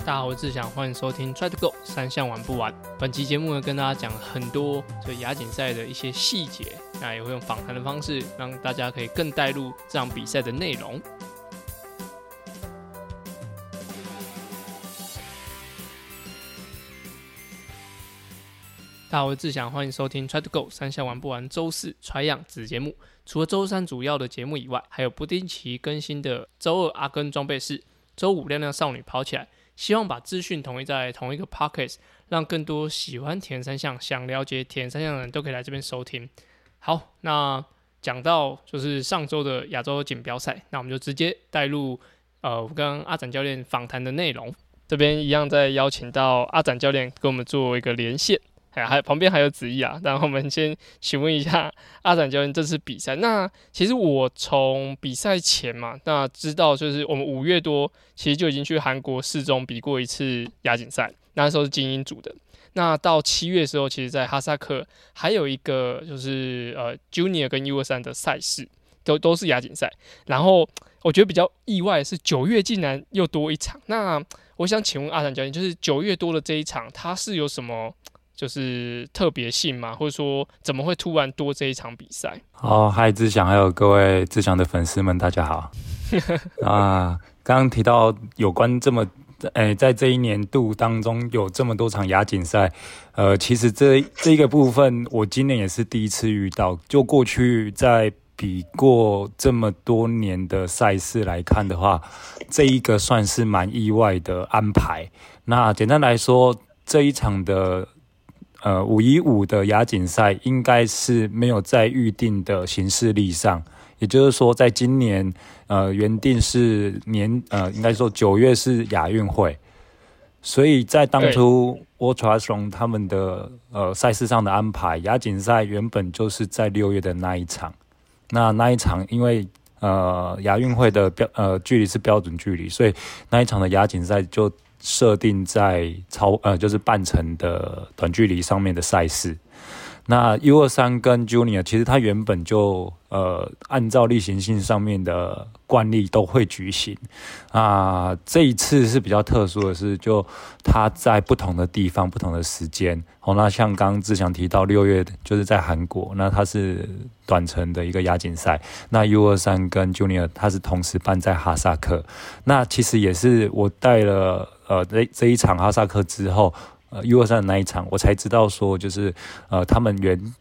大家好，我是志祥，欢迎收听 Try to Go 三项玩不完。本期节目呢，跟大家讲很多就亚锦赛的一些细节，那也会用访谈的方式，让大家可以更带入这场比赛的内容。大家好，我是志祥，欢迎收听 Try to Go 三项玩不完周四 Try 样子节目。除了周三主要的节目以外，还有不定期更新的周二阿根装备室，周五亮亮少女跑起来。希望把资讯统一在同一个 pocket，让更多喜欢田三项、想了解田三项的人都可以来这边收听。好，那讲到就是上周的亚洲锦标赛，那我们就直接带入呃，我跟阿展教练访谈的内容。这边一样再邀请到阿展教练跟我们做一个连线。哎，还旁边还有子怡啊，然后我们先请问一下阿展教练这次比赛。那其实我从比赛前嘛，那知道就是我们五月多其实就已经去韩国四中比过一次亚锦赛，那时候是精英组的。那到七月的时候，其实在哈萨克还有一个就是呃 Junior 跟 U 二三的赛事，都都是亚锦赛。然后我觉得比较意外是九月竟然又多一场。那我想请问阿展教练，就是九月多的这一场，它是有什么？就是特别性嘛，或者说怎么会突然多这一场比赛？好，嗨，志祥，还有各位志祥的粉丝们，大家好。啊，刚刚提到有关这么，诶，在这一年度当中有这么多场亚锦赛，呃，其实这这一个部分，我今年也是第一次遇到。就过去在比过这么多年的赛事来看的话，这一个算是蛮意外的安排。那简单来说，这一场的。呃，五一五的亚锦赛应该是没有在预定的形式力上，也就是说，在今年呃原定是年呃应该说九月是亚运会，所以在当初 Ultrason 他们的呃赛事上的安排，亚锦赛原本就是在六月的那一场，那那一场因为呃亚运会的标呃距离是标准距离，所以那一场的亚锦赛就。设定在超呃就是半程的短距离上面的赛事，那 U 二三跟 Junior 其实它原本就呃按照例行性上面的惯例都会举行啊，这一次是比较特殊的是，就它在不同的地方、不同的时间。哦，那像刚刚志祥提到六月就是在韩国，那它是短程的一个亚锦赛。那 U 二三跟 Junior 它是同时办在哈萨克，那其实也是我带了。呃，这这一场哈萨克之后，呃，U 二三的那一场，我才知道说，就是呃，他们原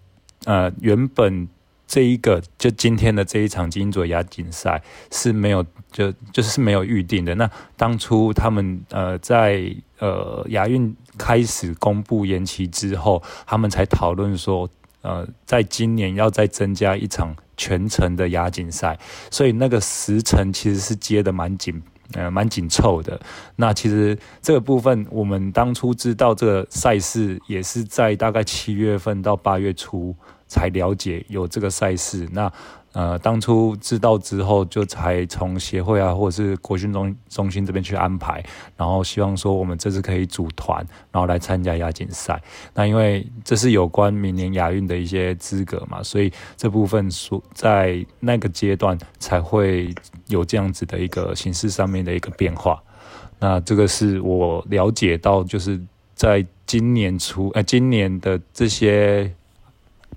呃原本这一个就今天的这一场金左亚锦赛是没有就就是没有预定的。那当初他们呃在呃亚运开始公布延期之后，他们才讨论说，呃，在今年要再增加一场全程的亚锦赛，所以那个时程其实是接的蛮紧。呃，蛮紧凑的。那其实这个部分，我们当初知道这个赛事，也是在大概七月份到八月初才了解有这个赛事。那呃，当初知道之后，就才从协会啊，或者是国训中中心这边去安排，然后希望说我们这次可以组团，然后来参加亚锦赛。那因为这是有关明年亚运的一些资格嘛，所以这部分说在那个阶段才会有这样子的一个形式上面的一个变化。那这个是我了解到，就是在今年初，呃，今年的这些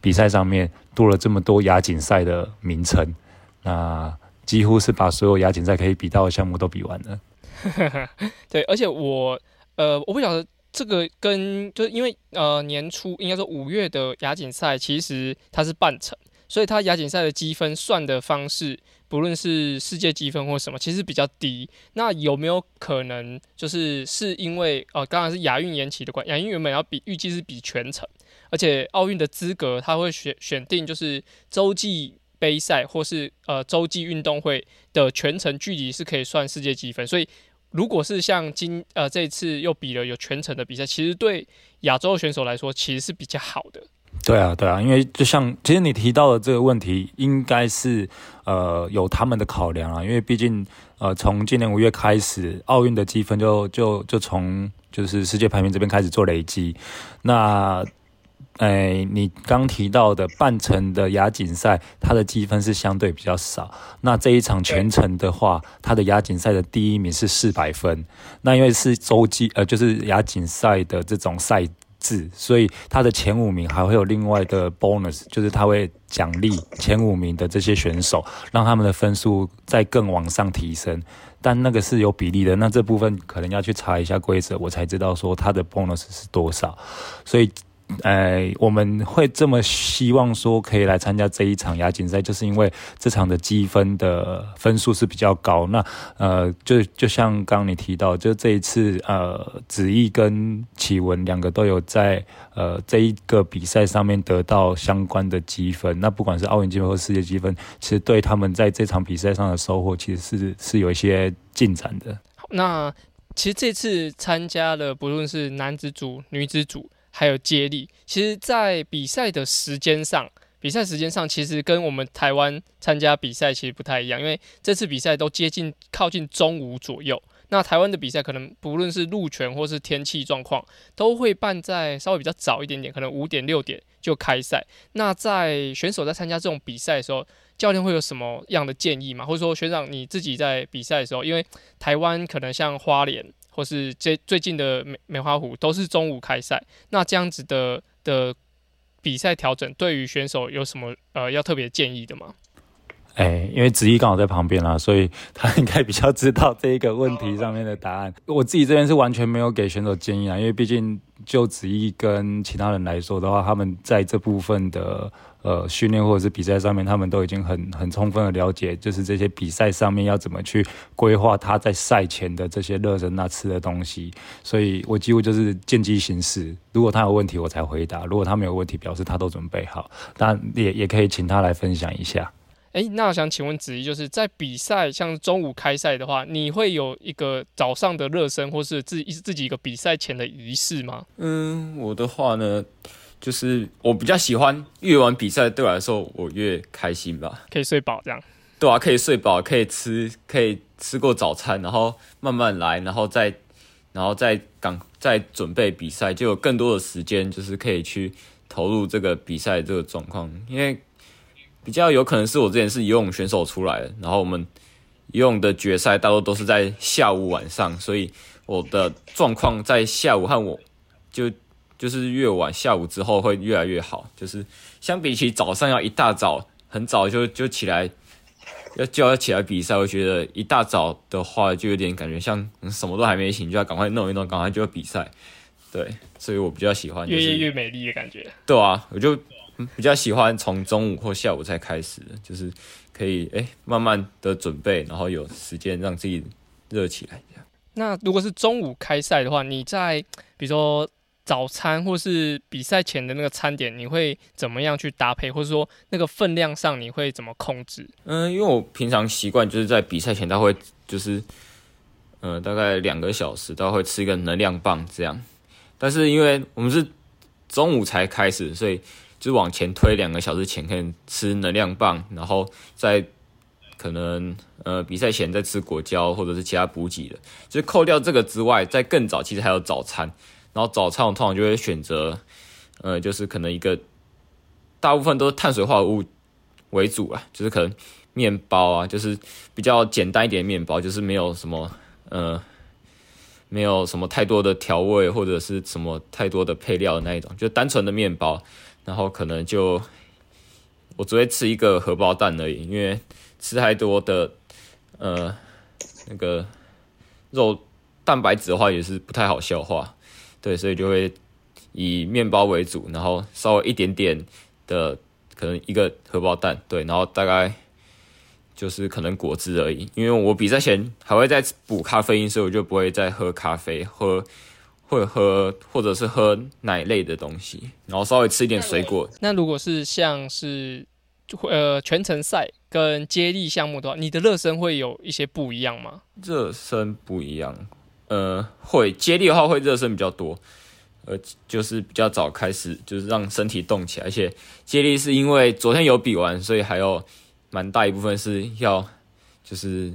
比赛上面。多了这么多亚锦赛的名称，那几乎是把所有亚锦赛可以比到的项目都比完了。对，而且我呃，我不晓得这个跟就是因为呃年初应该说五月的亚锦赛，其实它是半程，所以它亚锦赛的积分算的方式，不论是世界积分或什么，其实比较低。那有没有可能就是是因为呃，刚刚是亚运延期的关，亚运原本要比预计是比全程。而且奥运的资格，他会选选定就是洲际杯赛或是呃洲际运动会的全程距离是可以算世界积分。所以如果是像今呃这次又比了有全程的比赛，其实对亚洲选手来说其实是比较好的。对啊，对啊，因为就像其实你提到的这个问题，应该是呃有他们的考量啊。因为毕竟呃从今年五月开始，奥运的积分就就就从就是世界排名这边开始做累积，那。哎，你刚提到的半程的亚锦赛，它的积分是相对比较少。那这一场全程的话，它的亚锦赛的第一名是四百分。那因为是洲际，呃，就是亚锦赛的这种赛制，所以它的前五名还会有另外的 bonus，就是它会奖励前五名的这些选手，让他们的分数再更往上提升。但那个是有比例的，那这部分可能要去查一下规则，我才知道说它的 bonus 是多少。所以。呃，我们会这么希望说可以来参加这一场亚锦赛，就是因为这场的积分的分数是比较高。那呃，就就像刚刚你提到，就这一次呃，子毅跟启文两个都有在呃这一个比赛上面得到相关的积分。那不管是奥运积分或世界积分，其实对他们在这场比赛上的收获，其实是是有一些进展的。那其实这次参加了，不论是男子组、女子组。还有接力，其实，在比赛的时间上，比赛时间上其实跟我们台湾参加比赛其实不太一样，因为这次比赛都接近靠近中午左右。那台湾的比赛可能不论是路权或是天气状况，都会办在稍微比较早一点点，可能五点六点就开赛。那在选手在参加这种比赛的时候，教练会有什么样的建议吗？或者说，学长你自己在比赛的时候，因为台湾可能像花莲。或是最最近的梅梅花湖都是中午开赛，那这样子的的比赛调整，对于选手有什么呃要特别建议的吗？哎，因为子怡刚好在旁边啦，所以 他应该比较知道这一个问题上面的答案。我自己这边是完全没有给选手建议啊，因为毕竟就子怡跟其他人来说的话，他们在这部分的。呃，训练或者是比赛上面，他们都已经很很充分的了解，就是这些比赛上面要怎么去规划他在赛前的这些热身那吃的东西。所以我几乎就是见机行事，如果他有问题我才回答，如果他没有问题，表示他都准备好。但也也可以请他来分享一下。哎，那我想请问子怡，就是在比赛像中午开赛的话，你会有一个早上的热身，或是自自己一个比赛前的仪式吗？嗯，我的话呢？就是我比较喜欢越晚比赛对我来说我越开心吧，可以睡饱这样，对啊，可以睡饱，可以吃，可以吃过早餐，然后慢慢来，然后再，然后再赶再准备比赛，就有更多的时间，就是可以去投入这个比赛这个状况。因为比较有可能是我之前是游泳选手出来的，然后我们游泳的决赛大多都是在下午晚上，所以我的状况在下午和我就。就是越晚下午之后会越来越好，就是相比起早上要一大早很早就就起来，要就要起来比赛，我觉得一大早的话就有点感觉像什么都还没醒就要赶快弄一弄，赶快就要比赛。对，所以我比较喜欢越夜越美丽的感觉。对啊，我就比较喜欢从中午或下午才开始，就是可以哎慢慢的准备，然后有时间让自己热起来。那如果是中午开赛的话，你在比如说。早餐或是比赛前的那个餐点，你会怎么样去搭配，或者说那个分量上你会怎么控制？嗯，因为我平常习惯就是在比赛前，他会就是，呃，大概两个小时，他会吃一个能量棒这样。但是因为我们是中午才开始，所以就往前推两个小时前可以吃能量棒，然后在可能呃比赛前再吃果胶或者是其他补给的。就扣掉这个之外，在更早其实还有早餐。然后早餐我通常就会选择，呃，就是可能一个大部分都是碳水化合物为主啊，就是可能面包啊，就是比较简单一点面包，就是没有什么呃，没有什么太多的调味或者是什么太多的配料的那一种，就单纯的面包。然后可能就我只会吃一个荷包蛋而已，因为吃太多的呃那个肉蛋白质的话也是不太好消化。对，所以就会以面包为主，然后稍微一点点的，可能一个荷包蛋，对，然后大概就是可能果汁而已。因为我比赛前还会再补咖啡因，所以我就不会再喝咖啡，喝会喝或者是喝奶类的东西，然后稍微吃一点水果。那如果是像是呃全程赛跟接力项目的话，你的热身会有一些不一样吗？热身不一样。呃，会接力的话会热身比较多，呃，就是比较早开始，就是让身体动起来。而且接力是因为昨天有比完，所以还有蛮大一部分是要就是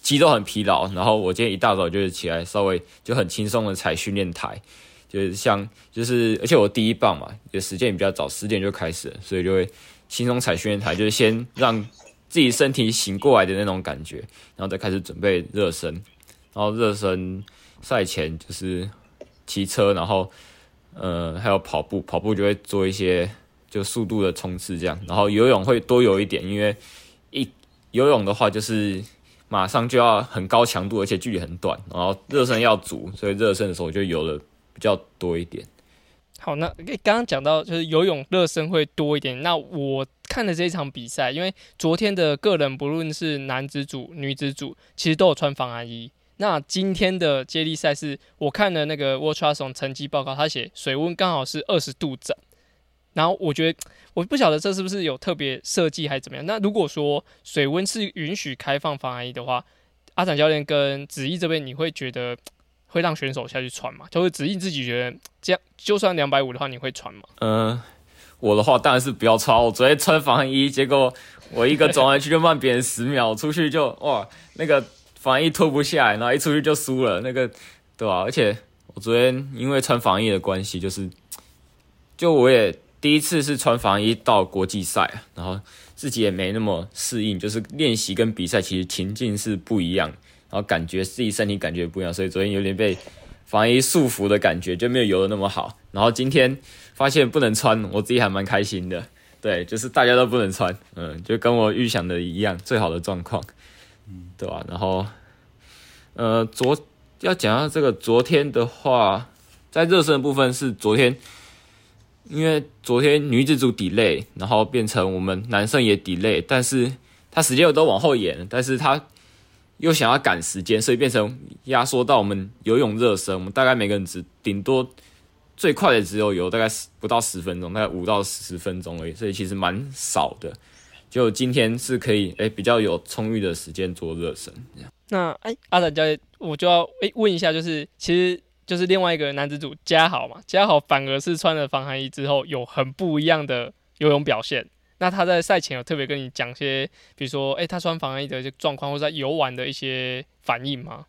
肌肉很疲劳。然后我今天一大早就是起来，稍微就很轻松的踩训练台，就是像就是，而且我第一棒嘛，也时间也比较早，十点就开始了，所以就会轻松踩训练台，就是先让自己身体醒过来的那种感觉，然后再开始准备热身，然后热身赛前就是骑车，然后呃还有跑步，跑步就会做一些就速度的冲刺这样，然后游泳会多游一点，因为一游泳的话就是。马上就要很高强度，而且距离很短，然后热身要足，所以热身的时候我就游的比较多一点。好，那刚刚讲到就是游泳热身会多一点。那我看了这一场比赛，因为昨天的个人不论是男子组、女子组，其实都有穿防寒衣。那今天的接力赛是，我看了那个 w a t c h a s o n 成绩报告，他写水温刚好是二十度整。然后我觉得，我不晓得这是不是有特别设计还是怎么样。那如果说水温是允许开放防寒衣的话，阿展教练跟子毅这边，你会觉得会让选手下去穿吗？就是子毅自己觉得这样，就算两百五的话，你会穿吗？嗯、我的话当然是不要穿。我昨天穿防寒衣，结果我一个转弯区就慢别人十秒，出去就哇，那个防疫脱不下来，然后一出去就输了，那个对吧、而且我昨天因为穿防疫的关系，就是就我也第一次是穿防寒衣到国际赛，然后自己也没那么适应，就是练习跟比赛其实情境是不一样，然后感觉自己身体感觉不一样，所以昨天有点被防疫束缚的感觉，就没有游的那么好。然后今天发现不能穿，我自己还蛮开心的。对，就是大家都不能穿，嗯，就跟我预想的一样，最好的状况，对吧、然后，呃，昨要讲到这个昨天的话，在热身的部分是昨天，因为昨天女子组 delay，然后变成我们男生也 delay，但是他时间又都往后延，但是他又想要赶时间，所以变成压缩到我们游泳热身，我们大概每个人只顶多最快的只有游大概十不到十分钟，大概五到十分钟而已，所以其实蛮少的。就今天是可以诶、比较有充裕的时间做热身，这样。那哎，阿展教练，我就要哎问一下，就是其实就是另外一个男子组嘉豪嘛，嘉豪反而是穿了防寒衣之后有很不一样的游泳表现。那他在赛前有特别跟你讲些，比如说哎他穿防寒衣的一些状况，或者在游玩的一些反应吗？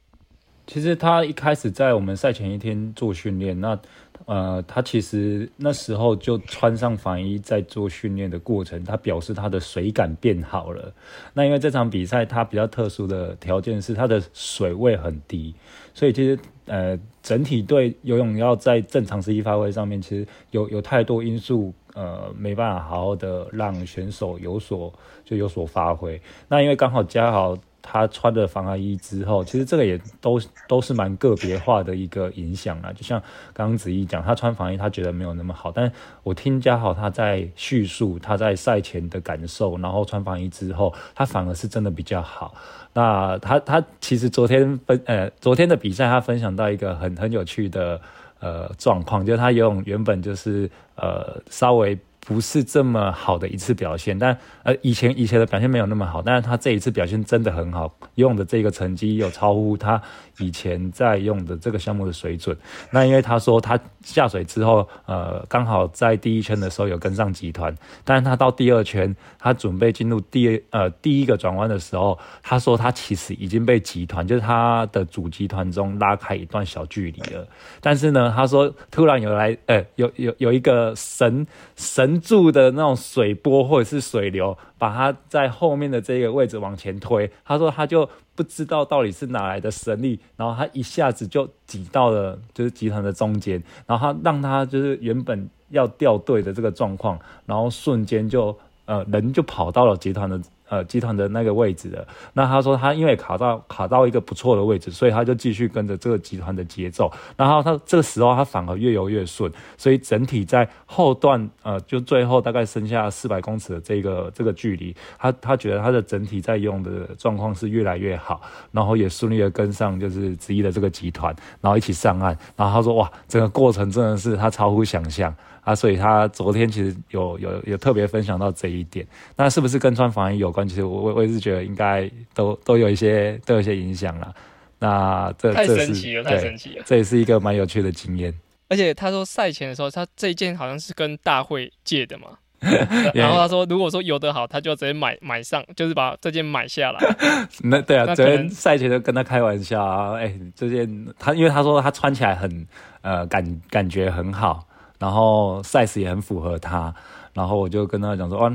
其实他一开始在我们赛前一天做训练，那呃，他其实那时候就穿上防衣，在做训练的过程，他表示他的水感变好了。那因为这场比赛它比较特殊的条件是它的水位很低，所以其实呃整体对游泳要在正常实际发挥上面，其实有有太多因素呃没办法好好的让选手有所就有所发挥。那因为刚好嘉豪他穿了防寒衣之后，其实这个也都都是蛮个别化的一个影响啦。就像刚刚子怡讲，他穿防寒衣他觉得没有那么好，但我听嘉豪他在叙述他在赛前的感受，然后穿防寒衣之后，他反而是真的比较好。那他他其实昨天分呃昨天的比赛，他分享到一个很很有趣的呃状况，就是他游泳原本就是呃稍微不是这么好的一次表现，但呃以前以前的表现没有那么好，但是他这一次表现真的很好，用的这个成绩有超乎他以前在用的这个项目的水准。那因为他说他下水之后，呃刚好在第一圈的时候有跟上集团，但是他到第二圈，他准备进入第呃第一个转弯的时候，他说他其实已经被集团，就是他的主集团中拉开一段小距离了。但是呢，他说突然有来，呃，有有有一个神神住的那种水波或者是水流，把他在后面的这个位置往前推。他说他就不知道到底是哪来的神力，然后他一下子就挤到了就是集团的中间，然后他让他就是原本要掉队的这个状况，然后瞬间就呃人就跑到了集团的。呃，集团的那个位置的，那他说他因为卡到卡到一个不错的位置，所以他就继续跟着这个集团的节奏，然后他这个时候他反而越游越顺，所以整体在后段呃，就最后大概剩下四百公尺的这个这个距离，他他觉得他的整体在用的状况是越来越好，然后也顺利的跟上就是之一的这个集团，然后一起上岸，然后他说哇，整个过程真的是他超乎想象。啊，所以他昨天其实有有有特别分享到这一点，那是不是跟穿防衣有关？其实我我我也是觉得应该都都有一些都有一些影响啦。那这太神奇了，太神奇了！这也是一个蛮有趣的经验。而且他说赛前的时候，他这一件好像是跟大会借的嘛，然后他说，如果说游得好，他就直接买买上，就是把这件买下来。那对啊，昨天赛前就跟他开玩笑啊，哎、这件他因为他说他穿起来很呃感感觉很好，然后 size 也很符合他，然后我就跟他讲说，哇，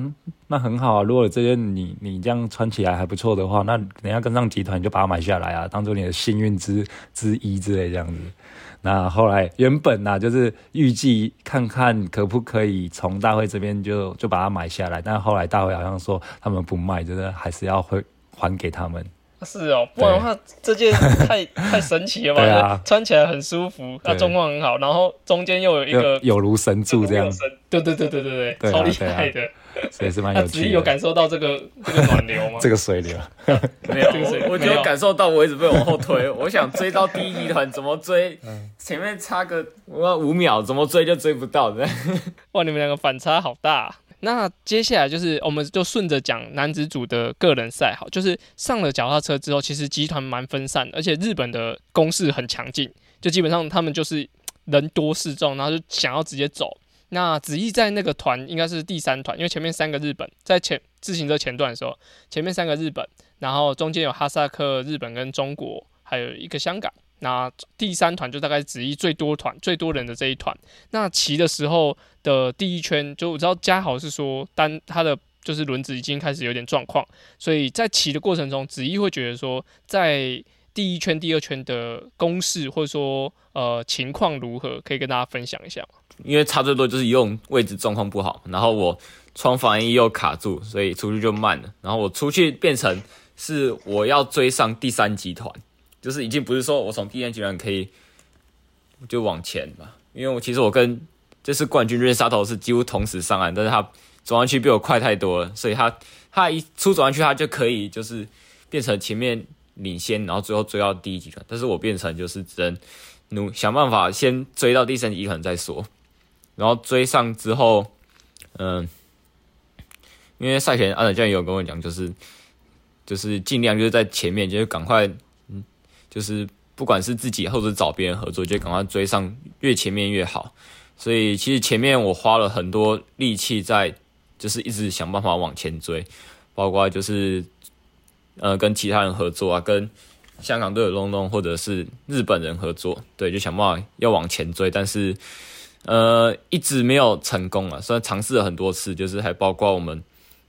那很好啊，如果这件你你这样穿起来还不错的话，那等下跟上集团就把它买下来啊，当做你的幸运之之一之类这样子。那后来原本呐、就是预计看看可不可以从大会这边就就把它买下来，但后来大会好像说他们不卖，就是还是要会还给他们。是哦，不然的话，这件太太神奇了吧？对啊穿起来很舒服，那对状况很好，然后中间又有一个有如神助这样，对对对对对对，对啊超厉害的。所以是蛮那子怡有趣的。有感受到这个这个暖流吗？这个水流，没有，这个是我我只没有有感受到我一直被往后推，我想追到第一集团，怎么追？前面差个我五秒，怎么追就追不到的。哇，你们两个反差好大啊、那接下来就是，我们就顺着讲男子组的个人赛，好，就是上了脚踏车之后，其实集团蛮分散，而且日本的攻势很强劲，就基本上他们就是人多势众，然后就想要直接走。那子毅在那个团应该是第三团，因为前面三个日本在前自行车前段的时候，前面三个日本，然后中间有哈萨克、日本跟中国，还有一个香港。那第三团就大概是子毅最多团、最多人的这一团。那骑的时候的第一圈，就我知道嘉豪是说单他的就是轮子已经开始有点状况，所以在骑的过程中，子毅会觉得说，在第一圈、第二圈的攻势或者说呃情况如何，可以跟大家分享一下吗？因为差最多就是用位置状况不好，然后我穿防衣又卡住，所以出去就慢了。然后我出去变成是我要追上第三集团，就是已经不是说我从第三集团可以就往前嘛，因为我其实我跟这次冠军瑞沙头是几乎同时上岸，但是他转弯区比我快太多了，所以他他一出转弯区他就可以就是变成前面领先，然后最后追到第一集团，但是我变成就是只能努想办法先追到第三集团再说。然后追上之后，嗯、因为赛前安德教练有跟我讲，就是就是尽量就是在前面，就是赶快，就是不管是自己或者找别人合作，就赶快追上，越前面越好。所以其实前面我花了很多力气在，就是一直想办法往前追，包括就是呃跟其他人合作啊，跟香港队的龙龙或者是日本人合作，对，就想办法要往前追，但是。呃，一直没有成功啊，虽然尝试了很多次，就是还包括我们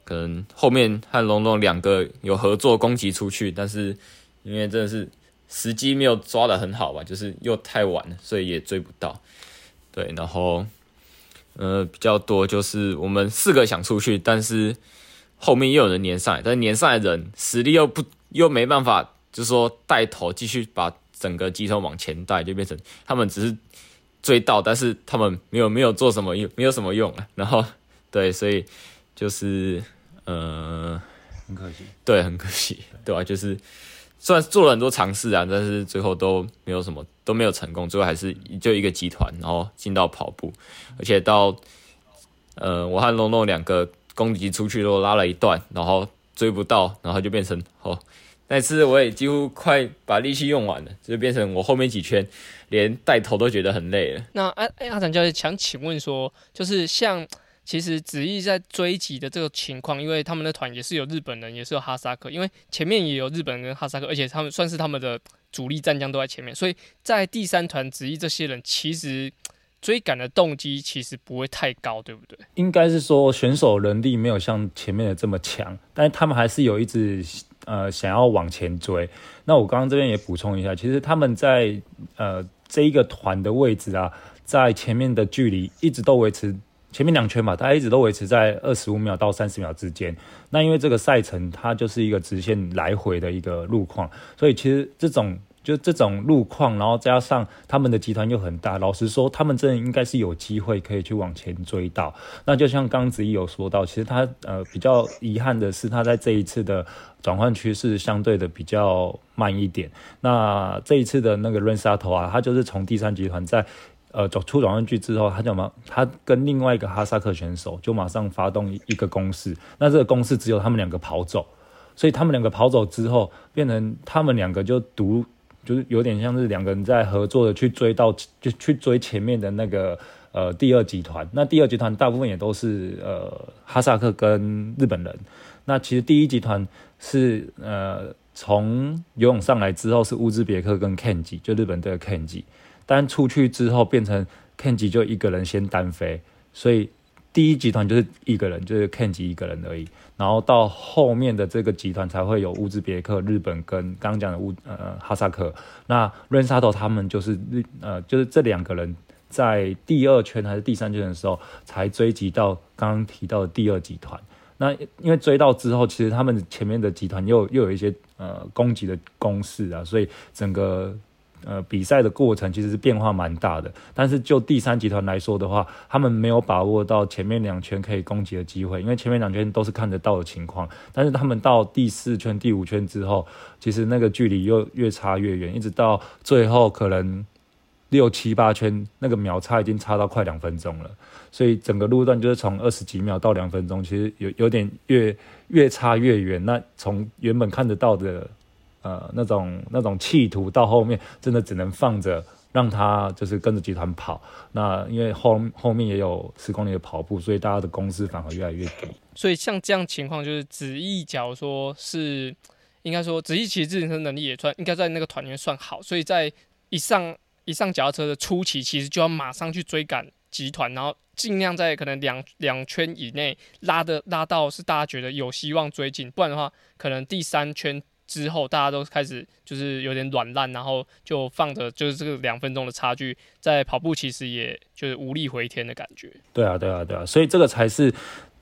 可能后面和龙龙两个有合作攻击出去，但是因为真的是时机没有抓的很好吧，就是又太晚了，所以也追不到。对，然后呃比较多就是我们四个想出去，但是后面又有人粘上来，但是粘上来的人实力又不又没办法，就是说带头继续把整个集团往前带，就变成他们只是。追到，但是他们没有没有做什么用，没有什么用了。然后对，所以就是呃，很可惜。对，很可惜，对吧、就是虽然做了很多尝试啊，但是最后都没有什么都没有成功，最后还是就一个集团，然后进到跑步，而且到呃，我和龙龙两个攻击出去都拉了一段，然后追不到，然后就变成哦。那次我也几乎快把力气用完了，就变成我后面几圈连带头都觉得很累了。那阿阿展教练想请问说，就是像其实子毅在追击的这个情况，因为他们的团也是有日本人，也是有哈萨克，因为前面也有日本人跟哈萨克，而且他们算是他们的主力战将都在前面，所以在第三团子毅这些人其实追赶的动机其实不会太高，对不对？应该是说选手能力没有像前面的这么强，但是他们还是有一直呃想要往前追。那我刚刚这边也补充一下，其实他们在呃这一个团的位置啊，在前面的距离一直都维持前面两圈嘛，大家一直都维持在二十五秒到三十秒之间。那因为这个赛程它就是一个直线来回的一个路况，所以其实这种就这种路况，然后加上他们的集团又很大，老实说，他们真的应该是有机会可以去往前追到。那就像刚子怡有说到，其实他呃比较遗憾的是，他在这一次的转换趋势相对的比较慢一点。那这一次的那个润沙头啊，他就是从第三集团在呃走出转换区之后，他就马他跟另外一个哈萨克选手就马上发动一个攻势，那这个攻势只有他们两个跑走，所以他们两个跑走之后，变成他们两个就独。就是有点像是两个人在合作的去追到，就去追前面的那个呃第二集团。那第二集团大部分也都是呃哈萨克跟日本人。那其实第一集团是呃从游泳上来之后是乌兹别克跟 Kenji，就日本队的 Kenji。但出去之后变成 Kenji 就一个人先单飞，所以第一集团就是一个人，就是 Kenji 一个人而已。然后到后面的这个集团才会有乌兹别克、日本跟刚刚讲的乌呃哈萨克。那 r e n s a t o 他们就是日呃就是这两个人在第二圈还是第三圈的时候才追及到刚刚提到的第二集团。那因为追到之后，其实他们前面的集团又又有一些呃攻击的攻势啊，所以整个。呃，比赛的过程其实是变化蛮大的，但是就第三集团来说的话，他们没有把握到前面两圈可以攻击的机会，因为前面两圈都是看得到的情况，但是他们到第四圈、第五圈之后，其实那个距离又越差越远，一直到最后可能六七八圈，那个秒差已经差到快两分钟了，所以整个路段就是从二十几秒到两分钟，其实有有点越越差越远。那从原本看得到的。呃，那种那种企图到后面真的只能放着，让他就是跟着集团跑。那因为后后面也有十公里的跑步，所以大家的工资反而越来越低。所以像这样情况，就是子毅，假如说是应该说子毅其实自行车能力也算应该在那个团里面算好，所以在一上一上脚踏车的初期，其实就要马上去追赶集团，然后尽量在可能两两圈以内拉的拉到是大家觉得有希望追进，不然的话，可能第三圈。之后大家都开始就是有点软烂，然后就放着就是这个两分钟的差距，在跑步其实也就是无力回天的感觉。对啊，对啊，对啊，所以这个才是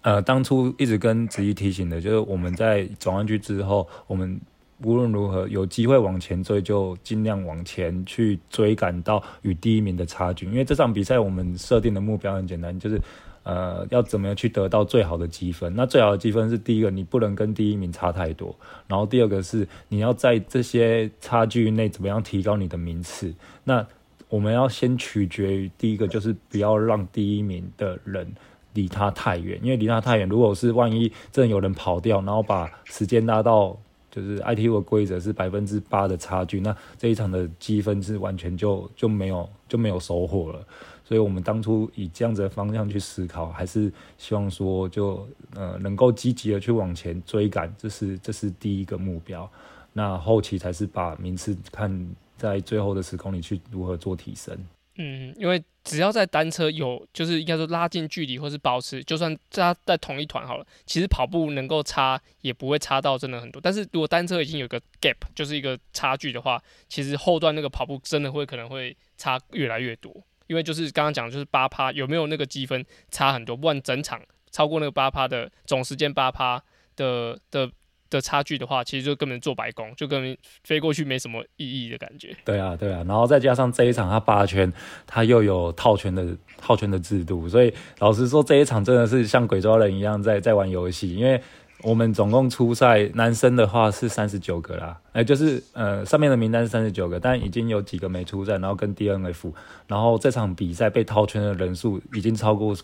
呃当初一直跟子怡提醒的，就是我们在转弯区之后，我们无论如何有机会往前追，就尽量往前去追赶到与第一名的差距。因为这场比赛我们设定的目标很简单，就是。呃，要怎么样去得到最好的积分？那最好的积分是第一个，你不能跟第一名差太多。然后第二个是你要在这些差距内怎么样提高你的名次？那我们要先取决于第一个，就是不要让第一名的人离他太远，因为离他太远，如果是万一真的有人跑掉，然后把时间拉到就是 ITU 的规则是百分之八的差距，那这一场的积分是完全就就没有就没有收获了。所以我们当初以这样子的方向去思考，还是希望说，就呃能够积极的去往前追赶，这是这是第一个目标。那后期才是把名次看在最后的十公里去如何做提升。嗯，因为只要在单车有，就是应该说拉近距离或是保持，就算在在同一团好了，其实跑步能够差也不会差到真的很多。但是如果单车已经有个 gap，就是一个差距的话，其实后段那个跑步真的会可能会差越来越多。因为就是刚刚讲，就是八趴有没有那个积分差很多，不然整场超过那个八趴的总时间八趴的的的差距的话，其实就根本做白工，就跟飞过去没什么意义的感觉。对啊，对啊，然后再加上这一场他八圈，他又有套圈的套圈的制度，所以老实说这一场真的是像鬼抓人一样在在玩游戏，因为。我们总共初赛男生的话是三十九个啦，哎，就是呃上面的名单是三十九个，但已经有几个没出战，然后跟 DNF，然后这场比赛被套圈的人数已经超过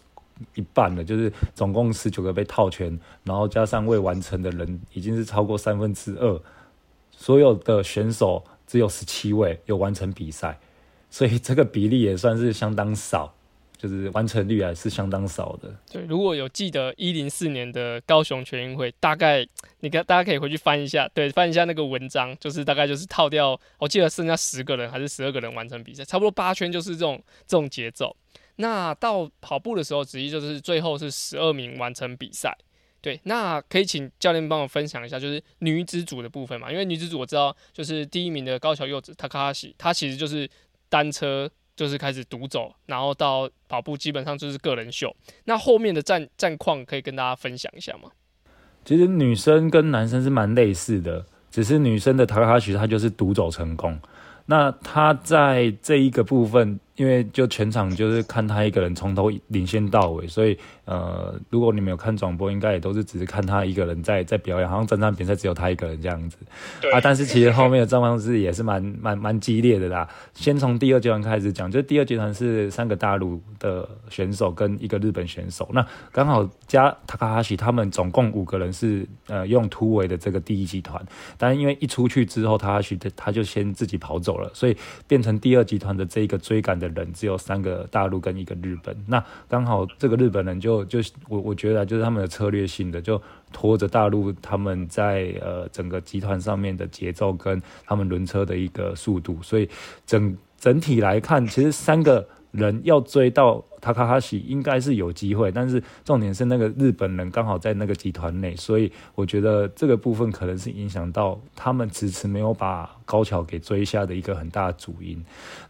一半了，就是总共十九个被套圈，然后加上未完成的人已经是超过三分之二，所有的选手只有十七位有完成比赛，所以这个比例也算是相当少。就是完成率还是相当少的。对，如果有记得一零四年的高雄全运会，大概你看大家可以回去翻一下，对，翻一下那个文章，就是大概就是套掉，我记得剩下十个人还是十二个人完成比赛，差不多八圈就是这种这种节奏。那到跑步的时候，直接就是最后是十二名完成比赛。对，那可以请教练帮我分享一下，就是女子组的部分嘛，因为女子组我知道就是第一名的高桥柚子，她卡西，她其实就是单车。就是开始独走，然后到跑步基本上就是个人秀。那后面的战战况可以跟大家分享一下吗？其实女生跟男生是蛮类似的，只是女生的塔卡许她就是独走成功。那她在这一个部分，因为就全场就是看她一个人从头领先到尾，所以呃，如果你们有看转播，应该也都是只是看他一个人在在表演，好像整场比赛只有他一个人这样子。啊，但是其实后面的状况是也是蛮蛮蛮激烈的啦。先从第二集团开始讲，就第二集团是三个大陆的选手跟一个日本选手，那刚好加塔卡哈西他们总共五个人是呃用突围的这个第一集团，但因为一出去之后，塔哈西他就先自己跑走了，所以变成第二集团的这一个追赶的人只有三个大陆跟一个日本。那刚好这个日本人就就我我觉得就是他们的策略性的就。拖着大陆他们在呃整个集团上面的节奏跟他们轮车的一个速度，所以整整体来看，其实三个人要追到。塔卡哈西应该是有机会，但是重点是那个日本人刚好在那个集团内，所以我觉得这个部分可能是影响到他们迟迟没有把高桥给追下的一个很大的主因。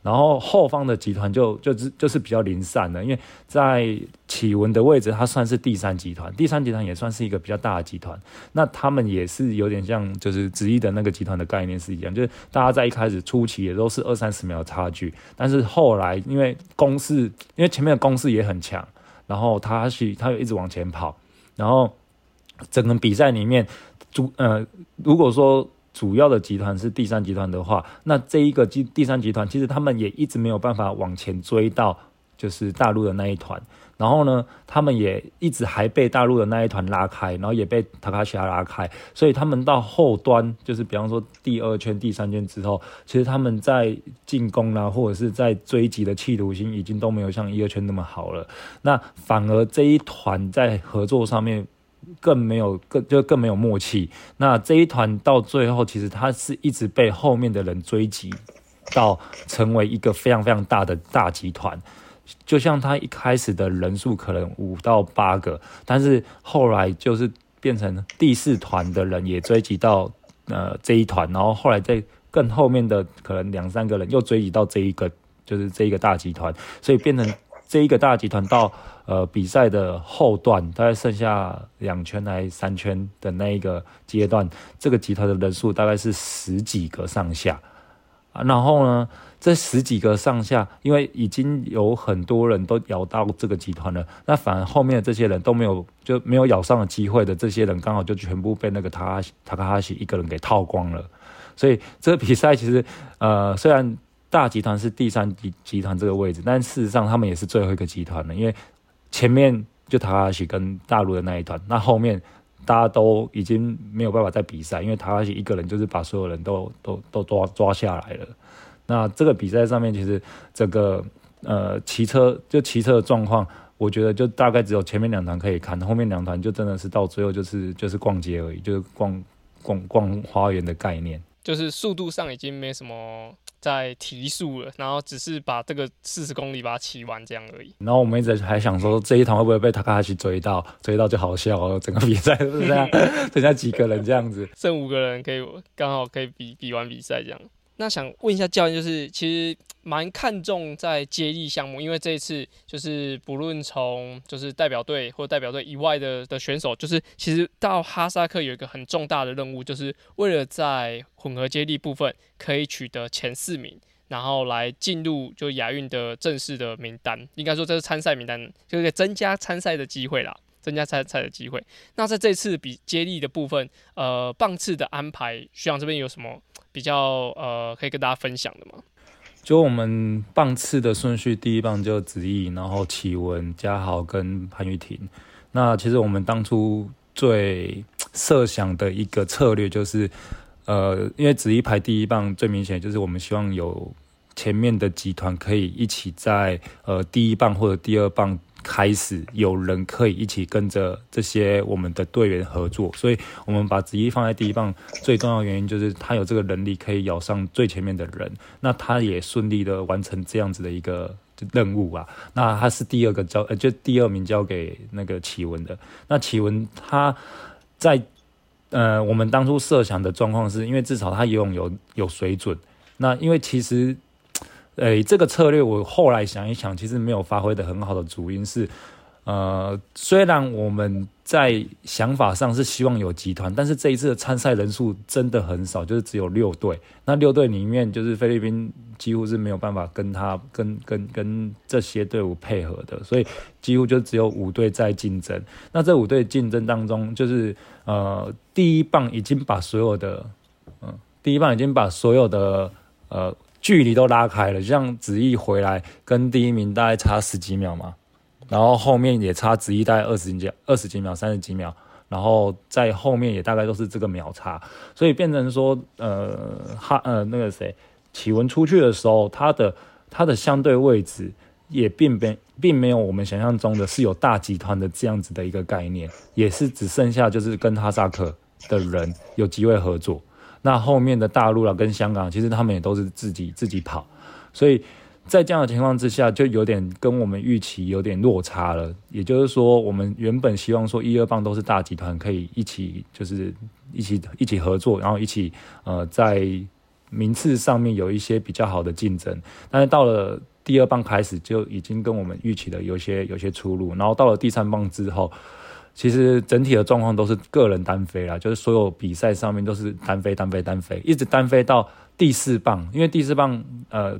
然后后方的集团就就是就是比较零散的，因为在启文的位置，它算是第三集团，第三集团也算是一个比较大的集团。那他们也是有点像就是直一的那个集团的概念是一样，就是大家在一开始初期也都是二三十秒差距，但是后来因为公式，因为前面。攻势也很强，然后他是，他又一直往前跑，然后整个比赛里面主呃，如果说主要的集团是第三集团的话，那这一个第第三集团其实他们也一直没有办法往前追到，就是大陆的那一团。然后呢，他们也一直还被大陆的那一团拉开，然后也被塔卡西亚拉开，所以他们到后端，就是比方说第二圈、第三圈之后，其实他们在进攻啊，或者是在追击的企图心，已经都没有像一二圈那么好了。那反而这一团在合作上面更没有更就更没有默契。那这一团到最后，其实他是一直被后面的人追击，到成为一个非常非常大的大集团。就像他一开始的人数可能五到八个，但是后来就是变成第四团的人也追及到呃这一团，然后后来在更后面的可能两三个人又追及到这一个就是这一个大集团，所以变成这一个大集团到呃比赛的后段，大概剩下两圈来三圈的那一个阶段，这个集团的人数大概是十几个上下。啊，然后呢？这十几个上下，因为已经有很多人都咬到这个集团了，那反而后面的这些人都没有就没有咬上的机会的，这些人刚好就全部被那个塔塔卡哈西一个人给套光了。所以这个比赛其实，呃，虽然大集团是第三集集团这个位置，但事实上他们也是最后一个集团了，因为前面就塔卡哈西跟大陆的那一团，那后面大家都已经没有办法再比赛，因为台湾一个人就是把所有人都都都抓抓下来了。那这个比赛上面，其实整个呃骑车就骑车的状况，我觉得就大概只有前面两团可以看，后面两团就真的是到最后就是就是逛街而已，就是逛逛逛花园的概念，就是速度上已经没什么在提速了，然后只是把这个四十公里把它骑完这样而已。然后我们一直还想说这一趟会不会被塔卡哈奇追到，追到就好笑哦，整个比赛是这样，剩下几个人这样子，剩五个人可以刚好可以比比完比赛这样。那想问一下教练，就是其实蛮看重在接力项目，因为这一次就是不论从就是代表队或代表队以外的的选手，就是其实到哈萨克有一个很重大的任务，就是为了在混合接力部分可以取得前四名，然后来进入就亚运的正式的名单，应该说这是参赛名单，就是增加参赛的机会啦。增加参赛的机会。那在这次比接力的部分，呃，棒次的安排，徐阳这边有什么比较呃可以跟大家分享的吗？就我们棒次的顺序，第一棒就子毅，然后启文、嘉豪跟潘玉婷。那其实我们当初最设想的一个策略就是，呃，因为子毅排第一棒，最明显就是我们希望有前面的集团可以一起在呃第一棒或者第二棒。开始有人可以一起跟着这些我们的队员合作，所以我们把子怡放在第一棒，最重要的原因就是他有这个能力可以咬上最前面的人，那他也顺利的完成这样子的一个任务啊。那他是第二个交，呃，就第二名交给那个启文的。那启文他在呃，我们当初设想的状况是因为至少他游泳有有水准，那因为其实。诶，这个策略我后来想一想，其实没有发挥的很好的主因是，呃，虽然我们在想法上是希望有集团，但是这一次的参赛人数真的很少，就是只有六队。那六队里面，就是菲律宾几乎是没有办法跟他跟跟跟这些队伍配合的，所以几乎就只有五队在竞争。那这五队竞争当中，就是呃第一棒已经把所有的嗯第一棒已经把所有的呃距离都拉开了，像子毅回来跟第一名大概差十几秒嘛，然后后面也差子毅大概二十几二十几秒三十几秒。然后在后面也大概都是这个秒差，所以变成说，呃，哈，呃，那个谁，启文出去的时候，他的他的相对位置也并没并没有我们想象中的是有大集团的这样子的一个概念，也是只剩下就是跟哈萨克的人有机会合作，那后面的大陆啊跟香港，其实他们也都是自己自己跑，所以。在这样的情况之下，就有点跟我们预期有点落差了。也就是说，我们原本希望说一二棒都是大集团，可以一起就是一起一起合作，然后一起呃在名次上面有一些比较好的竞争。但是到了第二棒开始，就已经跟我们预期的有些有些出入。然后到了第三棒之后，其实整体的状况都是个人单飞啦，就是所有比赛上面都是单飞单飞单飞，一直单飞到第四棒，因为第四棒呃。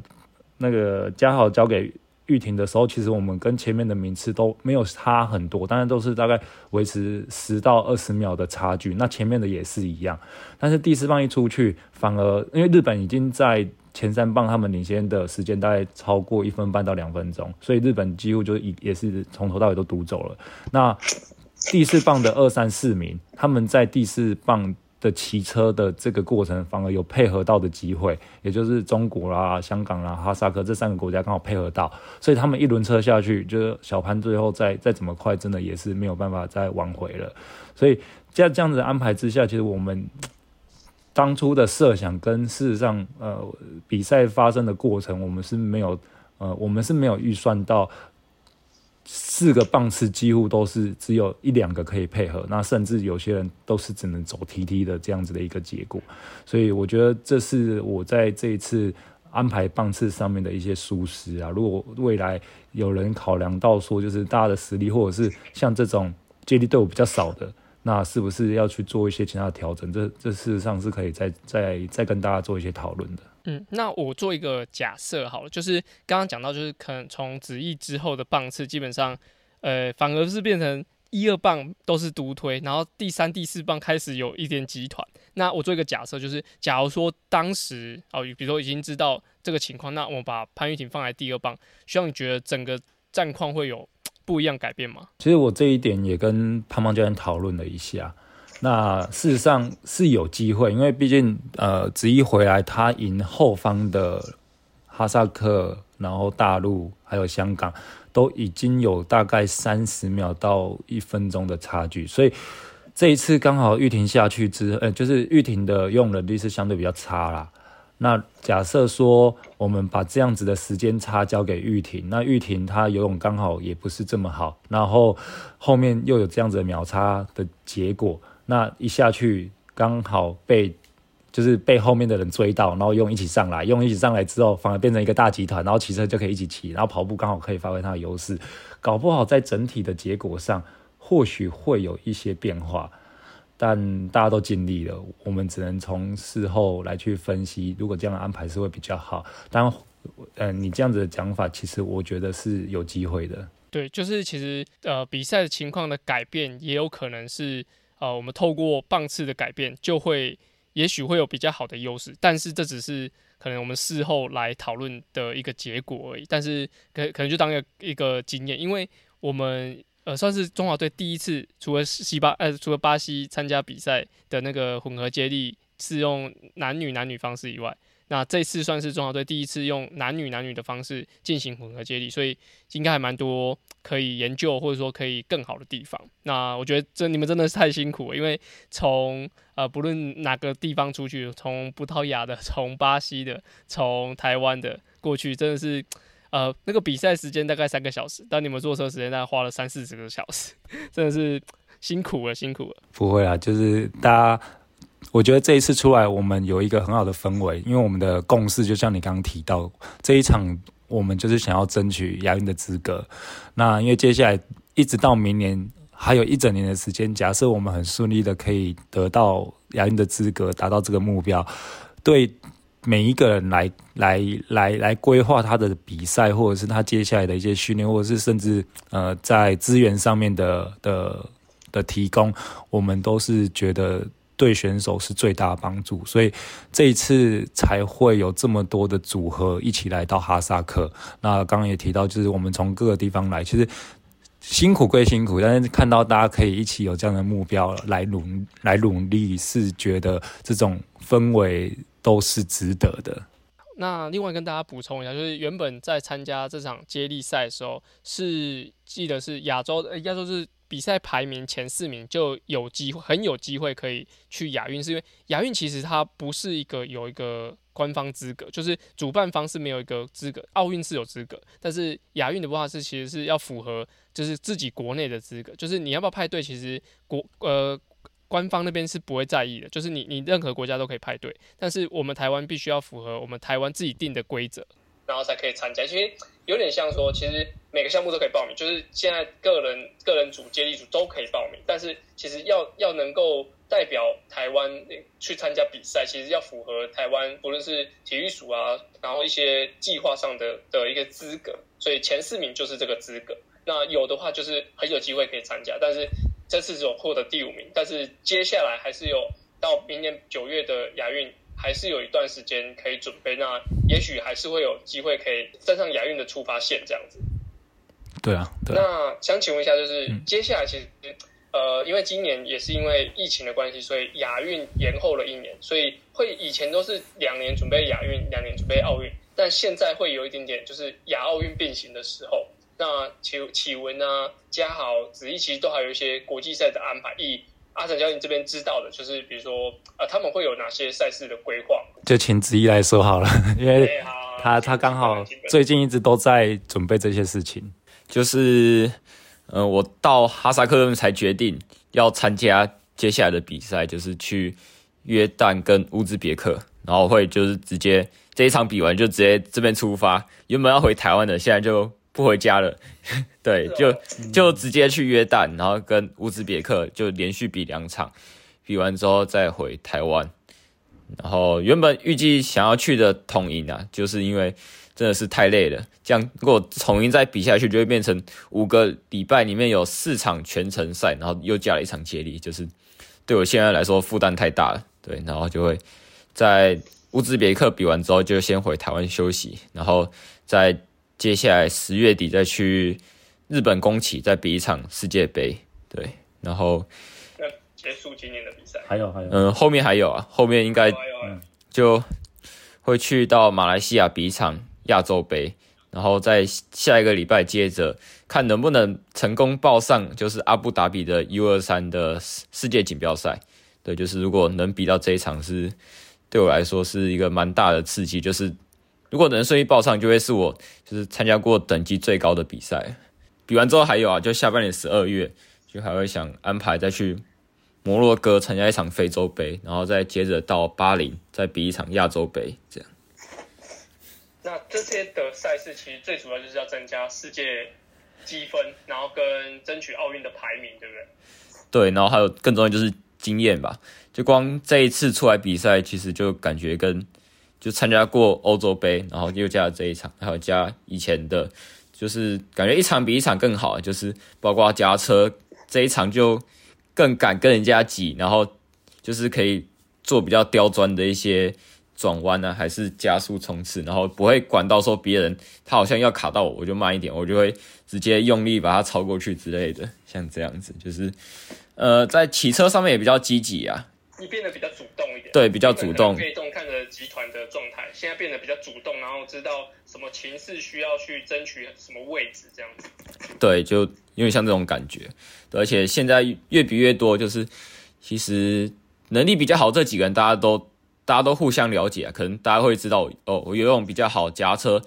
那个嘉豪交给玉婷的时候，其实我们跟前面的名次都没有差很多，当然都是大概维持十到二十秒的差距。那前面的也是一样，但是第四棒一出去，反而因为日本已经在前三棒他们领先的时间大概超过一分半到两分钟，所以日本几乎就一也是从头到尾都独走了。那第四棒的二三四名，他们在第四棒。的骑车的这个过程，反而有配合到的机会，也就是中国啦、香港啦、哈萨克这三个国家刚好配合到，所以他们一轮车下去，就是小潘最后再再 怎么快，真的也是没有办法再挽回了。所以在这样子安排之下，其实我们当初的设想跟事实上，呃，比赛发生的过程，我们是没有，呃，我们是没有预算到。四个棒次几乎都是只有一两个可以配合，那甚至有些人都是只能走 T T 的这样子的一个结果，所以我觉得这是我在这一次安排棒次上面的一些疏失啊。如果未来有人考量到说，就是大家的实力，或者是像这种接力队伍比较少的，那是不是要去做一些其他的调整？这这事实上是可以再再再跟大家做一些讨论的。嗯，那我做一个假设好了，就是刚刚讲到，就是可能从子翼之后的棒次，基本上，呃，反而是变成一二棒都是独推，然后第三、第四棒开始有一点集团。那我做一个假设，就是假如说当时哦，比如说已经知道这个情况，那我把潘玉婷放在第二棒，希望你觉得整个战况会有 不一样改变吗？其实我这一点也跟潘胖教练讨论了一下。那事实上是有机会，因为毕竟呃，子怡回来，他赢后方的哈萨克，然后大陆还有香港都已经有大概三十秒到一分钟的差距，所以这一次刚好玉婷下去之，呃，就是玉婷的用能力是相对比较差啦。那假设说我们把这样子的时间差交给玉婷，那玉婷她游泳刚好也不是这么好，然后后面又有这样子的秒差的结果。那一下去刚好被，就是被后面的人追到，然后用一起上来，用一起上来之后，反而变成一个大集团，然后骑车就可以一起骑，然后跑步刚好可以发挥它的优势，搞不好在整体的结果上或许会有一些变化，但大家都尽力了，我们只能从事后来去分析，如果这样的安排是会比较好。当然，你这样子的讲法，其实我觉得是有机会的。对，就是其实呃，比赛的情况的改变也有可能是。呃，我们透过棒次的改变，就会也许会有比较好的优势，但是这只是可能我们事后来讨论的一个结果而已。但是可可能就当一个一个经验，因为我们呃算是中华队第一次，除了西巴呃除了巴西参加比赛的那个混合接力是用男女男女方式以外。那这次算是中华队第一次用男女男女的方式进行混合接力，所以应该还蛮多可以研究或者说可以更好的地方。那我觉得这你们真的是太辛苦了，因为从呃不论哪个地方出去，从葡萄牙的、从巴西的、从台湾的过去，真的是呃那个比赛时间大概三个小时，但你们坐车时间大概花了三四十个小时，真的是辛苦了，辛苦了。不会啊，就是大家。我觉得这一次出来，我们有一个很好的氛围，因为我们的共识就像你刚刚提到，这一场我们就是想要争取亚运的资格。那因为接下来一直到明年还有一整年的时间，假设我们很顺利的可以得到亚运的资格，达到这个目标，对每一个人来来来来规划他的比赛，或者是他接下来的一些训练，或者是甚至呃在资源上面的的的提供，我们都是觉得对选手是最大的帮助，所以这一次才会有这么多的组合一起来到哈萨克。那刚刚也提到，就是我们从各个地方来，其实。辛苦归辛苦，但是看到大家可以一起有这样的目标来努来努力，是觉得这种氛围都是值得的。那另外跟大家补充一下，就是原本在参加这场接力赛的时候，是记得是亚洲，应该说是比赛排名前四名就有机会，很有机会可以去亚运，是因为亚运其实它不是一个有一个。官方资格就是主办方是没有一个资格，奥运是有资格，但是亚运的话是其实是要符合就是自己国内的资格，就是你要不要派队，其实国呃官方那边是不会在意的，就是你你任何国家都可以派队，但是我们台湾必须要符合我们台湾自己定的规则，然后才可以参加。其实有点像说，其实每个项目都可以报名，就是现在个人个人组、接力组都可以报名，但是其实要要能够。代表台湾去参加比赛，其实要符合台湾不论是体育署啊，然后一些计划上的的一个资格，所以前四名就是这个资格。那有的话就是很有机会可以参加，但是这次只有获得第五名，但是接下来还是有到明年九月的亚运，还是有一段时间可以准备。那也许还是会有机会可以站上亚运的出发线这样子。对啊，那想请问一下，就是接下来其实。呃，因为今年也是因为疫情的关系，所以亚运延后了一年，所以会以前都是两年准备亚运，两年准备奥运，但现在会有一点点就是亚奥运并行的时候。那启启文啊、嘉豪、子怡其实都还有一些国际赛的安排。以阿成教练这边知道的，就是比如说呃，他们会有哪些赛事的规划？就请子怡来说好了，因为他他刚好最近一直都在准备这些事情，就是。嗯，我到哈萨克才决定要参加接下来的比赛，就是去约旦跟乌兹别克，然后会就是直接这一场比完就直接这边出发。原本要回台湾的，现在就不回家了，对，就就直接去约旦，然后跟乌兹别克就连续比两场，比完之后再回台湾。然后原本预计想要去的统一啊，就是因为。真的是太累了，这样如果重新再比下去，就会变成五个礼拜里面有四场全程赛，然后又加了一场接力，就是对我现在来说负担太大了。对，然后就会在乌兹别克比完之后，就先回台湾休息，然后在接下来十月底再去日本宫崎再比一场世界杯。对，然后结束今年的比赛，还有还有，嗯，后面还有啊，后面应该就会去到马来西亚比一场。亚洲杯，然后在下一个礼拜接着看能不能成功报上，就是阿布达比的 U 二三的世界锦标赛。对，就是如果能比到这一场，是对我来说是一个蛮大的刺激。就是如果能顺利报上，就会是我就是参加过等级最高的比赛。比完之后还有啊，就下半年十二月，就还会想安排再去摩洛哥参加一场非洲杯，然后再接着到巴林再比一场亚洲杯，这样。那这些的赛事其实最主要就是要增加世界积分，然后跟争取奥运的排名，对不对？对，然后还有更重要就是经验吧。就光这一次出来比赛，其实就感觉跟就参加过欧洲杯，然后又加了这一场，还有加以前的，就是感觉一场比一场更好。就是包括加车这一场就更敢跟人家挤，然后就是可以做比较刁钻的一些。转弯呢，还是加速冲刺，然后不会管到说别人他好像要卡到我，我就慢一点，我就会直接用力把它超过去之类的，像这样子，就是呃，在骑车上面也比较积极啊。你变得比较主动一点，对，比较主动。被动看着集团的状态，现在变得比较主动，然后知道什么情势需要去争取什么位置，这样子。对，就因为像这种感觉，而且现在越比越多，就是其实能力比较好这几个人，大家都。大家都互相了解，可能大家会知道哦，我游泳比较好，夹车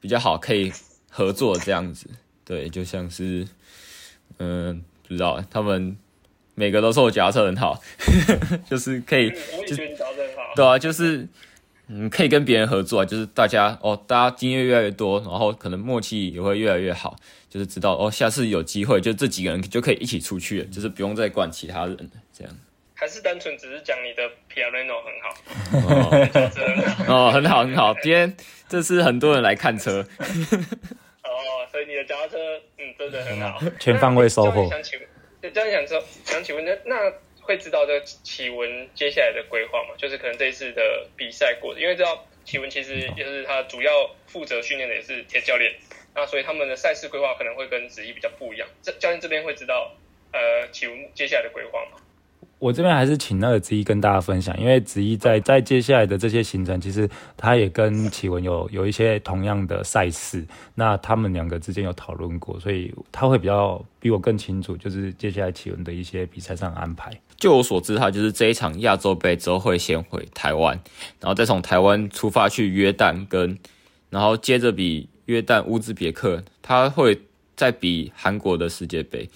比较好，可以合作这样子。对，就像是，嗯，不知道他们每个都说我夹车很好，就是可以，我也觉得你夹车好。对啊，就是嗯，可以跟别人合作，就是大家哦，大家经验越来越多，然后可能默契也会越来越好，就是知道哦，下次有机会，就这几个人就可以一起出去了，就是不用再管其他人这样。还是单纯只是讲你的 Piano 很好？哦，很 好很好。今天这次很多人来看车。哦，所以你的脚踏车，嗯，真的很好，全方位收获。想请，这样想说，想请问，那那会知道这个启文接下来的规划吗？就是可能这一次的比赛过，因为知道启文其实就是他主要负责训练的也是铁教练，那所以他们的赛事规划可能会跟子怡比较不一样。这教练这边会知道，呃，启文接下来的规划吗？我这边还是请那个子怡跟大家分享，因为子怡在在接下来的这些行程，其实他也跟启文有有一些同样的赛事，那他们两个之间有讨论过，所以他会比较比我更清楚，就是接下来启文的一些比赛上安排。就我所知，他就是这一场亚洲杯之后会先回台湾，然后再从台湾出发去约旦，跟然后接着比约旦乌兹别克，他会再比韩国的世界杯。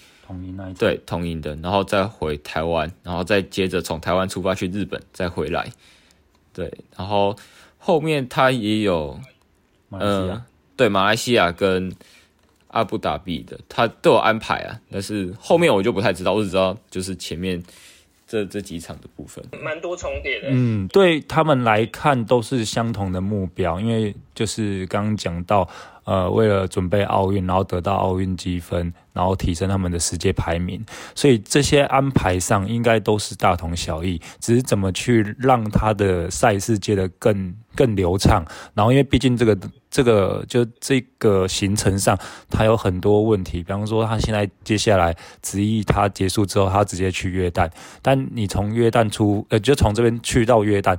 对同音的，然后再回台湾，然后再接着从台湾出发去日本，再回来。对，然后后面他也有，嗯，对，马来西亚跟阿布达比的，他都有安排啊。但是后面我就不太知道，我只知道就是前面这这几场的部分，蛮多重叠的。嗯，对他们来看都是相同的目标，因为就是刚刚讲到。呃，为了准备奥运，然后得到奥运积分，然后提升他们的世界排名，所以这些安排上应该都是大同小异，只是怎么去让他的赛事接得更更流畅。然后，因为毕竟这个这个就这个行程上，他有很多问题，比方说他现在接下来执意他结束之后，他直接去约旦，但你从约旦出，呃，就从这边去到约旦。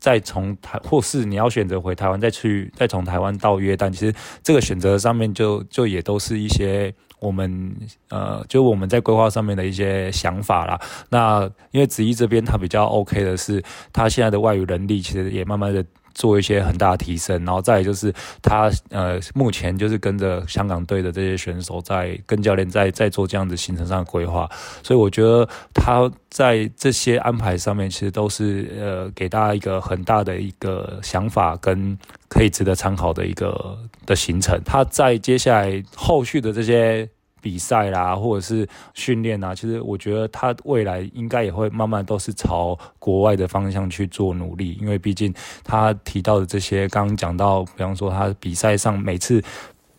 再从台，或是你要选择回台湾，再去，再从台湾到约旦，其实这个选择上面就就也都是一些我们呃，就我们在规划上面的一些想法啦。那因为子怡这边他比较 OK 的是，他现在的外语能力其实也慢慢的。做一些很大的提升，然后再就是他呃，目前就是跟着香港队的这些选手在跟教练在在做这样子行程上的规划，所以我觉得他在这些安排上面其实都是呃给大家一个很大的一个想法跟可以值得参考的一个的行程。他在接下来后续的这些。比赛啦，或者是训练啊，其实我觉得他未来应该也会慢慢都是朝国外的方向去做努力，因为毕竟他提到的这些，刚刚讲到，比方说他比赛上每次。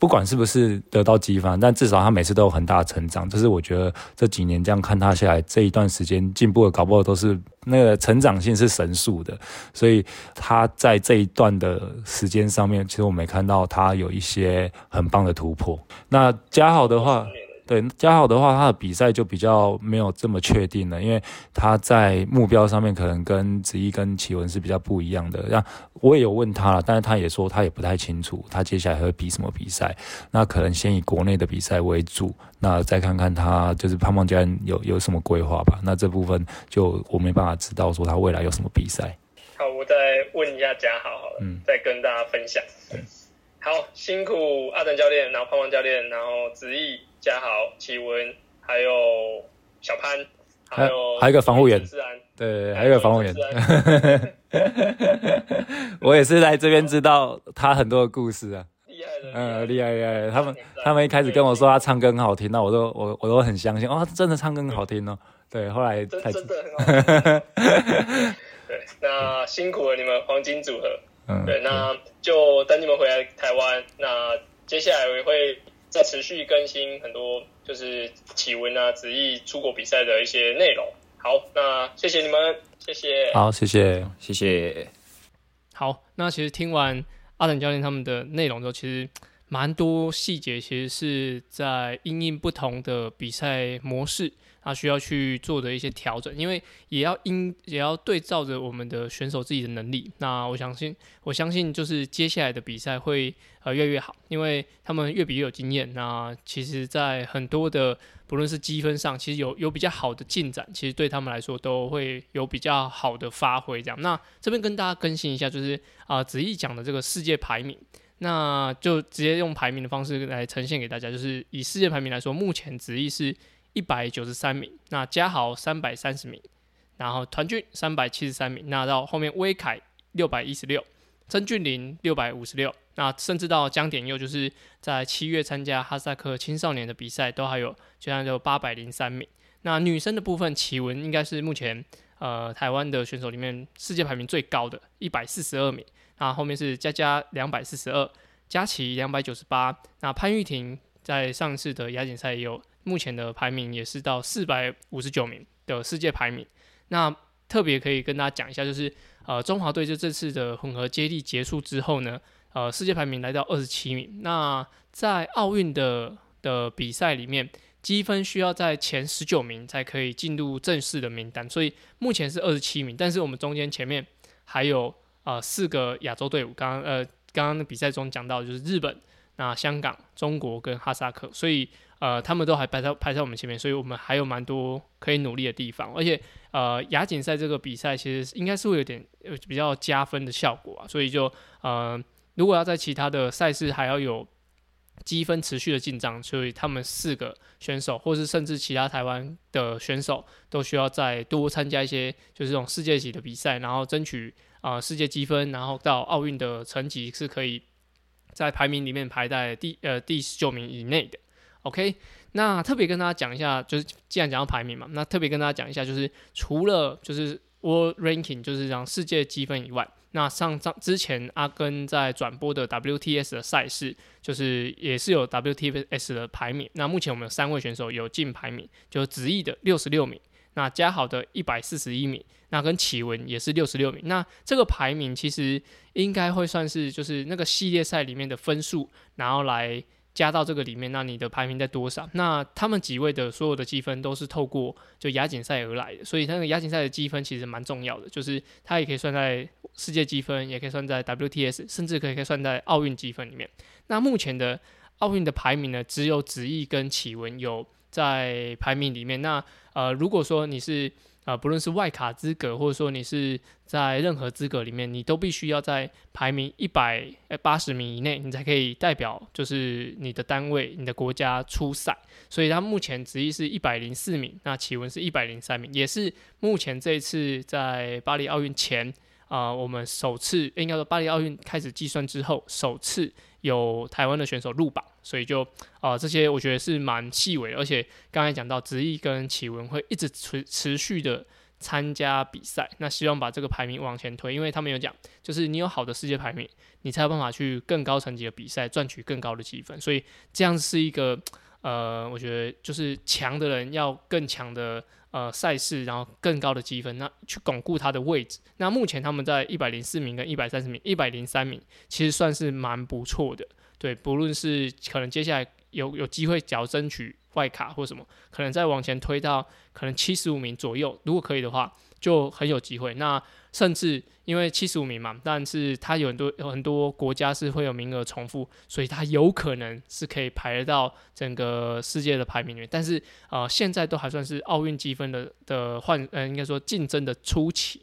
不管是不是得到激发，但至少他每次都有很大的成长。这是我觉得这几年这样看他下来，这一段时间进步的搞不好都是那个成长性是神速的。所以他在这一段的时间上面，其实我没看到他有一些很棒的突破。那嘉好的话。对嘉豪的话，他的比赛就比较没有这么确定了，因为他在目标上面可能跟子怡跟启文是比较不一样的。那我也有问他了，但是他也说他也不太清楚他接下来会比什么比赛。那可能先以国内的比赛为主，那再看看他就是胖胖家有有什么规划吧。那这部分就我没办法知道说他未来有什么比赛。好，我再问一下嘉豪好了，嗯，再跟大家分享。好，辛苦阿等教练，然后胖胖教练，然后子毅。嘉豪、奇文，还有小潘，还有还有一个防护员，对，还有一个防护员。我也是来这边知道他很多的故事啊，厉害的，嗯，厉害厉害。他们他们一开始跟我说他唱歌很好听，那我都我我都很相信，哦，真的唱歌很好听哦。对，后来才真的很好。对，那 辛苦了你们黄金组合。嗯，对，那就等你们回来台湾，那接下来我会。在持续更新很多，就是体温啊、子毅出国比赛的一些内容。好，那谢谢你们，谢谢。好，谢谢，谢谢。好，那其实听完阿等教练他们的内容之后，其实蛮多细节，其实是在因应不同的比赛模式。他需要去做的一些调整，因为也要因也要对照着我们的选手自己的能力。那我相信，我相信就是接下来的比赛会呃越来越好，因为他们越比越有经验。那其实，在很多的不论是积分上，其实有有比较好的进展，其实对他们来说都会有比较好的发挥。这样，那这边跟大家更新一下，就是啊子毅讲的这个世界排名，那就直接用排名的方式来呈现给大家。就是以世界排名来说，目前子毅是。一百九十三名，那嘉豪三百三十名，然后团俊三百七十三名，那到后面威凯六百一十六，曾俊林六百五十六，那甚至到江典佑就是在七月参加哈萨克青少年的比赛，都还有居然有八百零三名。那女生的部分，启文应该是目前呃台湾的选手里面世界排名最高的，一百四十二名。那后面是佳佳两百四十二，佳琪两百九十八。那潘玉婷在上次的亚锦赛也有，目前的排名也是到四百五十九名的世界排名。那特别可以跟大家讲一下，就是呃中华队就这次的混合接力结束之后呢，呃世界排名来到二十七名。那在奥运的的比赛里面，积分需要在前十九名才可以进入正式的名单，所以目前是二十七名。但是我们中间前面还有呃四个亚洲队伍，刚刚呃刚刚的比赛中讲到就是日本、那香港、中国跟哈萨克，所以呃他们都还排在排在我们前面，所以我们还有蛮多可以努力的地方，而且。呃，亚锦赛这个比赛其实应该是会有点比较加分的效果啊，所以就呃，如果要在其他的赛事还要有积分持续的进账，所以他们四个选手，或是甚至其他台湾的选手，都需要再多参加一些就是这种世界级的比赛，然后争取啊世界积分，然后到奥运的成绩是可以在排名里面排在第呃第十九名以内的。OK。那特别跟大家讲一下，就是既然讲到排名嘛，那特别跟大家讲一下，就是除了就是 World Ranking，就是讲世界积分以外，那上上之前阿根在转播的 WTS 的赛事，就是也是有 WTS 的排名。那目前我们有三位选手有进排名，就子毅的六十六名，那加好的一百四十一名，那跟启文也是六十六名。那这个排名其实应该会算是就是那个系列赛里面的分数，然后来。加到这个里面，那你的排名在多少？那他们几位的所有的积分都是透过就亚锦赛而来的，所以那个亚锦赛的积分其实蛮重要的，就是它也可以算在世界积分，也可以算在 WTS，甚至可以可以算在奥运积分里面。那目前的奥运的排名呢，只有子毅跟启文有在排名里面。那呃，如果说你是啊，不论是外卡资格，或者说你是在任何资格里面，你都必须要在排名一百八十名以内，你才可以代表就是你的单位、你的国家出赛。所以他目前职业是一百零四名，那启文是一百零三名，也是目前这一次在巴黎奥运前啊，我们首次应该说巴黎奥运开始计算之后首次。有台湾的选手入榜，所以就啊这些我觉得是蛮细微，而且刚才讲到子毅跟启文会一直持持续的参加比赛，那希望把这个排名往前推，因为他们有讲，就是你有好的世界排名，你才有办法去更高层级的比赛赚取更高的积分，所以这样是一个呃，我觉得就是强的人要更强的。呃，赛事然后更高的积分，那去巩固他的位置。那目前他们在一百零四名跟一百三十名、一百零三名，其实算是蛮不错的。对，不论是可能接下来有有机会，只要争取外卡或什么，可能再往前推到可能七十五名左右，如果可以的话，就很有机会。那甚至因为七十五名嘛，但是它有很多有很多国家是会有名额重复，所以它有可能是可以排到整个世界的排名里面。但是呃，现在都还算是奥运积分的的换，呃，应该说竞争的初期。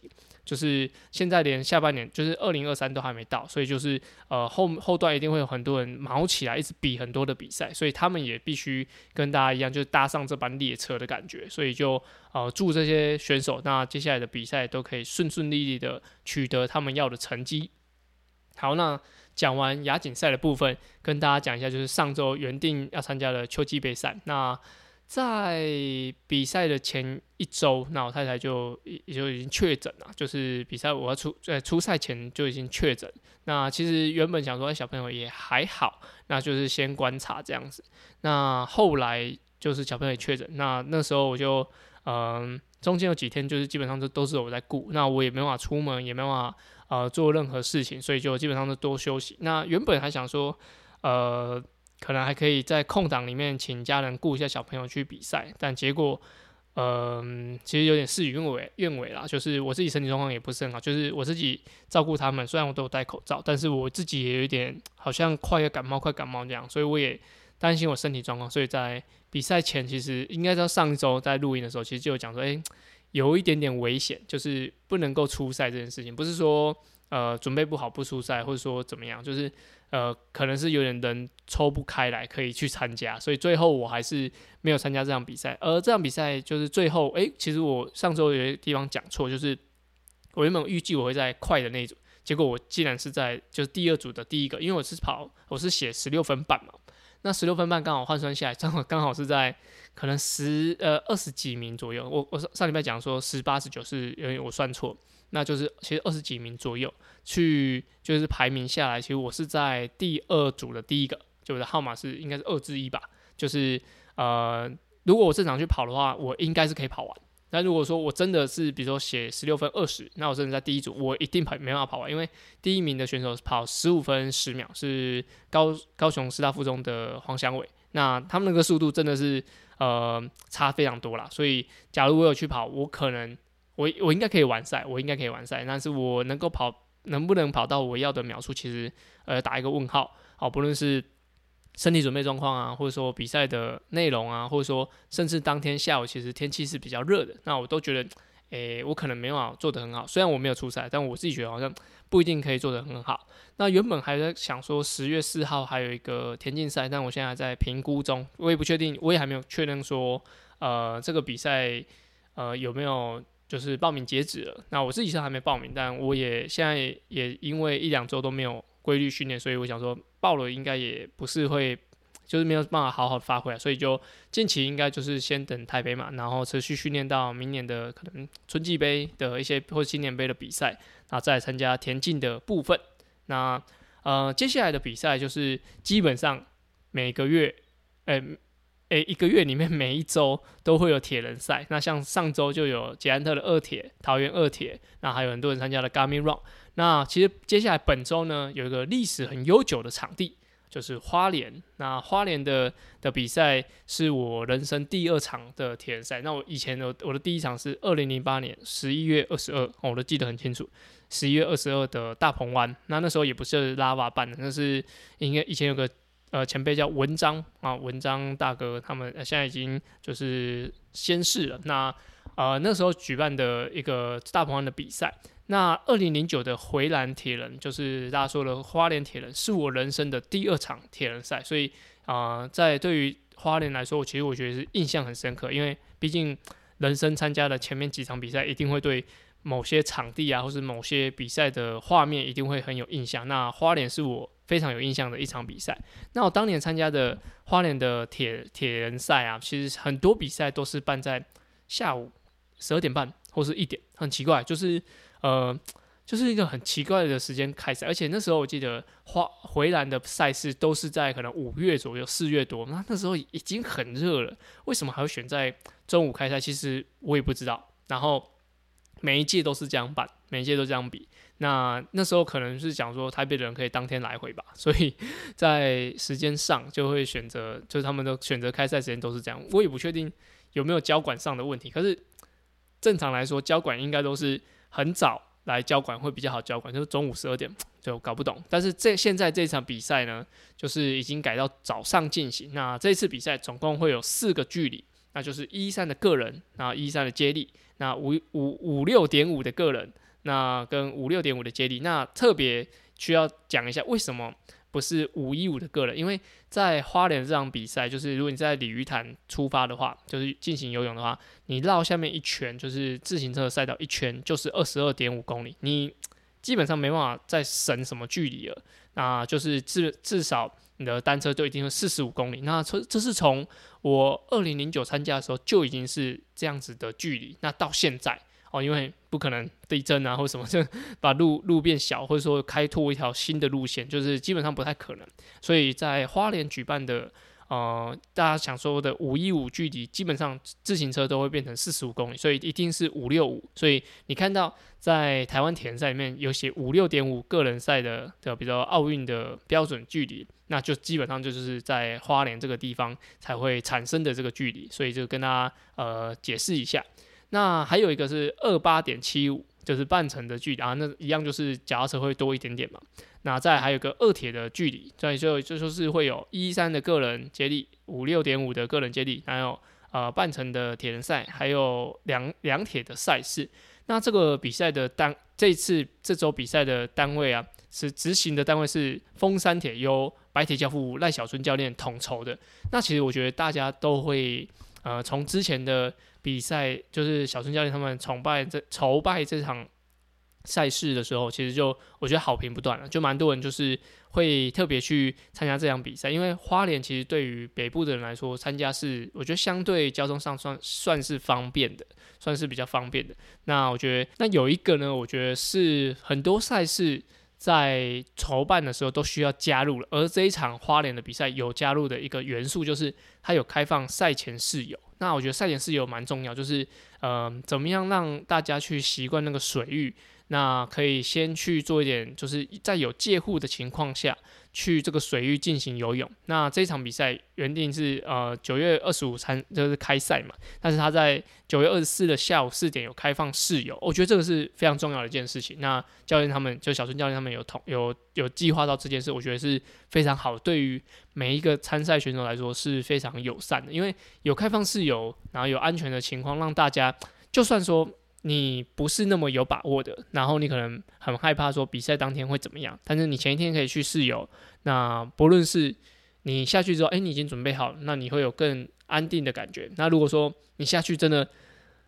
就是现在连下半年，就是二零二三都还没到，所以就是呃后后段一定会有很多人忙起来，一直比很多的比赛，所以他们也必须跟大家一样，就是搭上这班列车的感觉，所以就呃祝这些选手，那接下来的比赛都可以顺顺利利的取得他们要的成绩。好，那讲完亚锦赛的部分，跟大家讲一下，就是上周原定要参加的秋季杯赛，那。在比赛的前一周，那我太太就也就已经确诊了，就是比赛我要出在出赛前就已经确诊。那其实原本想说小朋友也还好，那就是先观察这样子。那后来就是小朋友也确诊，那那时候我就嗯，中间有几天就是基本上都都是我在顾，那我也没办法出门，也没办法呃做任何事情，所以就基本上都多休息。那原本还想说呃。可能还可以在空档里面请家人顾一下小朋友去比赛，但结果，嗯，其实有点事与愿违，愿违啦。就是我自己身体状况也不是很好，就是我自己照顾他们，虽然我都有戴口罩，但是我自己也有一点好像快要感冒，快感冒这样，所以我也担心我身体状况。所以在比赛前，其实应该在上一周在录音的时候，其实就有讲说，哎，有一点点危险，就是不能够出赛这件事情，不是说呃准备不好不出赛，或者说怎么样，就是。呃，可能是有点人抽不开来，可以去参加，所以最后我还是没有参加这场比赛。而这场比赛就是最后，诶，其实我上周有些地方讲错，就是我原本预计我会在快的那一组，结果我竟然是在就是第二组的第一个，因为我是跑我是写十六分半嘛，那十六分半刚好换算下来，正好刚好是在可能十呃二十几名左右。我我上上礼拜讲说十八十九是因为我算错，那就是其实二十几名左右去就是排名下来，其实我是在第二组的第一个，就我的号码是应该是二至一吧，就是呃如果我正常去跑的话，我应该是可以跑完。那如果说我真的是比如说写十六分二十，那我真的在第一组，我一定跑没办法跑完，因为第一名的选手跑十五分十秒，是高高雄师大附中的黄祥伟，那他们那个速度真的是呃差非常多啦。所以假如我有去跑，我可能我我应该可以完赛，我应该可以完赛，但是我能够跑能不能跑到我要的秒数，其实呃打一个问号。好，不论是。身体准备状况啊，或者说比赛的内容啊，或者说甚至当天下午其实天气是比较热的，那我都觉得，诶，我可能没有做得很好。虽然我没有出赛，但我自己觉得好像不一定可以做得很好。那原本还在想说十月四号还有一个田径赛，但我现在在评估中，我也不确定，我也还没有确认说，呃，这个比赛呃有没有就是报名截止了。那我自己是还没报名，但我也现在也因为一两周都没有。规律训练，所以我想说报了应该也不是会，就是没有办法好好发挥啊，所以就近期应该就是先等台北嘛，然后持续训练到明年的可能春季杯的一些或者青年杯的比赛，然后再参加田径的部分。那呃接下来的比赛就是基本上每个月，诶诶一个月里面每一周都会有铁人赛。那像上周就有捷安特的二铁、桃园二铁，那还有很多人参加了 Gami Run。那其实接下来本周呢，有一个历史很悠久的场地，就是花莲。那花莲的的比赛是我人生第二场的铁人赛。那我以前的我的第一场是二零零八年十一月二十二，我都记得很清楚，十一月二十二的大鹏湾。那那时候也不是拉瓦办的，那是应该以前有个呃前辈叫文章啊，文章大哥他们现在已经就是先逝了。那呃那时候举办的一个大鹏湾的比赛。那二零零九的回蓝铁人，就是大家说的花莲铁人，是我人生的第二场铁人赛，所以啊，在对于花莲来说，我其实我觉得是印象很深刻，因为毕竟人生参加的前面几场比赛，一定会对某些场地啊，或是某些比赛的画面一定会很有印象。那花莲是我非常有印象的一场比赛。那我当年参加的花莲的铁铁人赛啊，其实很多比赛都是办在下午十二点半或是一点，很奇怪，就是。呃，就是一个很奇怪的时间开赛，而且那时候我记得花回蓝的赛事都是在可能五月左右、四月多，那那时候已经很热了，为什么还会选在中午开赛？其实我也不知道。然后每一届都是这样办，每一届都这样比。那那时候可能是讲说台北的人可以当天来回吧，所以在时间上就会选择，就是他们的选择开赛时间都是这样。我也不确定有没有交管上的问题，可是正常来说，交管应该都是。很早来交管会比较好交管，就是中午十二点 就搞不懂。但是这现在这场比赛呢，就是已经改到早上进行。那这次比赛总共会有四个距离，那就是一三的个人，那一三的接力，那五五五六点五的个人，那跟五六点五的接力。那特别需要讲一下为什么。不是五一五的个人，因为在花莲这场比赛，就是如果你在鲤鱼潭出发的话，就是进行游泳的话，你绕下面一圈，就是自行车赛道一圈，就是二十二点五公里，你基本上没办法再省什么距离了。那就是至至少你的单车就已经是四十五公里。那这这是从我二零零九参加的时候就已经是这样子的距离，那到现在。哦，因为不可能地震啊，或什么 就把路路变小，或者说开拓一条新的路线，就是基本上不太可能。所以在花莲举办的，呃，大家想说的五一五距离，基本上自行车都会变成四十五公里，所以一定是五六五。所以你看到在台湾田赛里面有写五六点五个人赛的的，比较奥运的标准距离，那就基本上就是在花莲这个地方才会产生的这个距离。所以就跟大家呃解释一下。那还有一个是二八点七五，就是半程的距离啊，那一样就是脚踏车会多一点点嘛。那再还有个二铁的距离，所以就就说是会有一三的个人接力，五六点五的个人接力，还有呃半程的铁人赛，还有两两铁的赛事。那这个比赛的单，这次这周比赛的单位啊，是执行的单位是峰山铁，由白铁教父赖小春教练统筹的。那其实我觉得大家都会呃从之前的。比赛就是小春教练他们崇拜这筹办这场赛事的时候，其实就我觉得好评不断了，就蛮多人就是会特别去参加这场比赛，因为花莲其实对于北部的人来说，参加是我觉得相对交通上算算是方便的，算是比较方便的。那我觉得那有一个呢，我觉得是很多赛事在筹办的时候都需要加入了，而这一场花莲的比赛有加入的一个元素就是它有开放赛前试游。那我觉得赛前试游蛮重要，就是呃怎么样让大家去习惯那个水域。那可以先去做一点，就是在有借护的情况下去这个水域进行游泳。那这场比赛原定是呃九月二十五参就是开赛嘛，但是他在九月二十四的下午四点有开放试游，我觉得这个是非常重要的一件事情。那教练他们就小孙教练他们有同有有计划到这件事，我觉得是非常好，对于每一个参赛选手来说是非常友善的，因为有开放试游，然后有安全的情况，让大家就算说。你不是那么有把握的，然后你可能很害怕说比赛当天会怎么样，但是你前一天可以去试游，那不论是你下去之后，哎，你已经准备好，那你会有更安定的感觉。那如果说你下去真的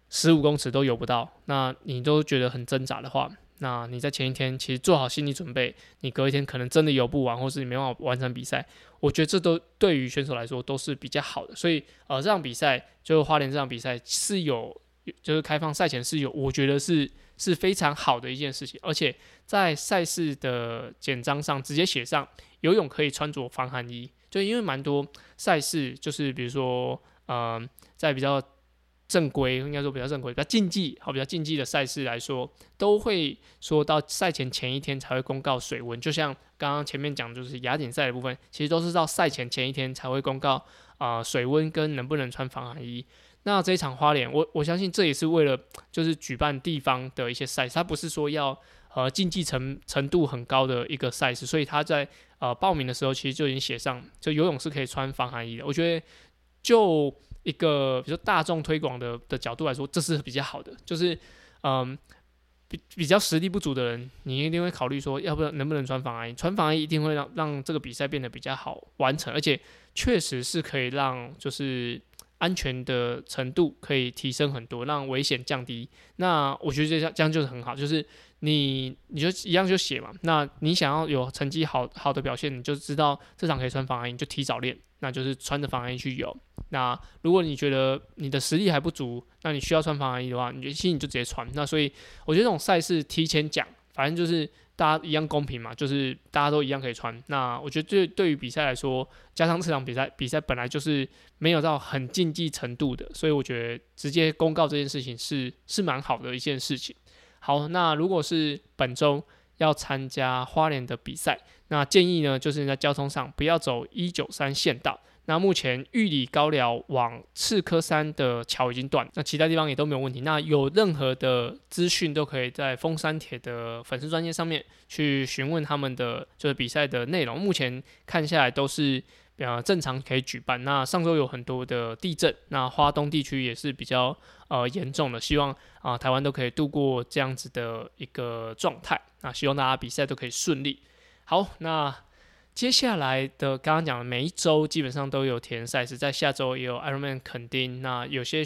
十五公尺都游不到，那你都觉得很挣扎的话，那你在前一天其实做好心理准备，你隔一天可能真的游不完，或是你没办法完成比赛，我觉得这都对于选手来说都是比较好的。所以呃，这场比赛就花莲这场比赛是有。就是开放赛前是有，我觉得是是非常好的一件事情，而且在赛事的简章上直接写上游泳可以穿着防寒衣，就因为蛮多赛事就是比如说，嗯，在比较正规，应该说比较正规、比较竞技，好比较竞技的赛事来说，都会说到赛前前一天才会公告水温，就像刚刚前面讲，就是亚锦赛的部分，其实都是到赛前前一天才会公告啊水温跟能不能穿防寒衣。那这一场花莲，我我相信这也是为了就是举办地方的一些赛事，它不是说要呃竞技程程度很高的一个赛事，所以他在呃报名的时候其实就已经写上，就游泳是可以穿防寒衣的。我觉得就一个比如说大众推广的的角度来说，这是比较好的。就是嗯比比较实力不足的人，你一定会考虑说，要不要能不能穿防寒衣？穿防寒衣一定会让让这个比赛变得比较好完成，而且确实是可以让就是。安全的程度可以提升很多，让危险降低。那我觉得这样这样就是很好，就是你你就一样就写嘛。那你想要有成绩好好的表现，你就知道这场可以穿防寒衣，就提早练，那就是穿着防寒衣去游。那如果你觉得你的实力还不足，那你需要穿防寒衣的话，你就其实你就直接穿。那所以我觉得这种赛事提前讲，反正就是。大家一样公平嘛，就是大家都一样可以穿。那我觉得对对于比赛来说，加上这场比赛比赛本来就是没有到很竞技程度的，所以我觉得直接公告这件事情是是蛮好的一件事情。好，那如果是本周要参加花莲的比赛，那建议呢就是在交通上不要走一九三线道。那目前玉里高寮往赤科山的桥已经断，那其他地方也都没有问题。那有任何的资讯都可以在封山铁的粉丝专业上面去询问他们的就是比赛的内容。目前看下来都是呃正常可以举办。那上周有很多的地震，那花东地区也是比较呃严重的，希望啊台湾都可以度过这样子的一个状态。那希望大家比赛都可以顺利。好，那。接下来的刚刚讲的每一周基本上都有田赛事，在下周也有 Ironman 肯定。那有些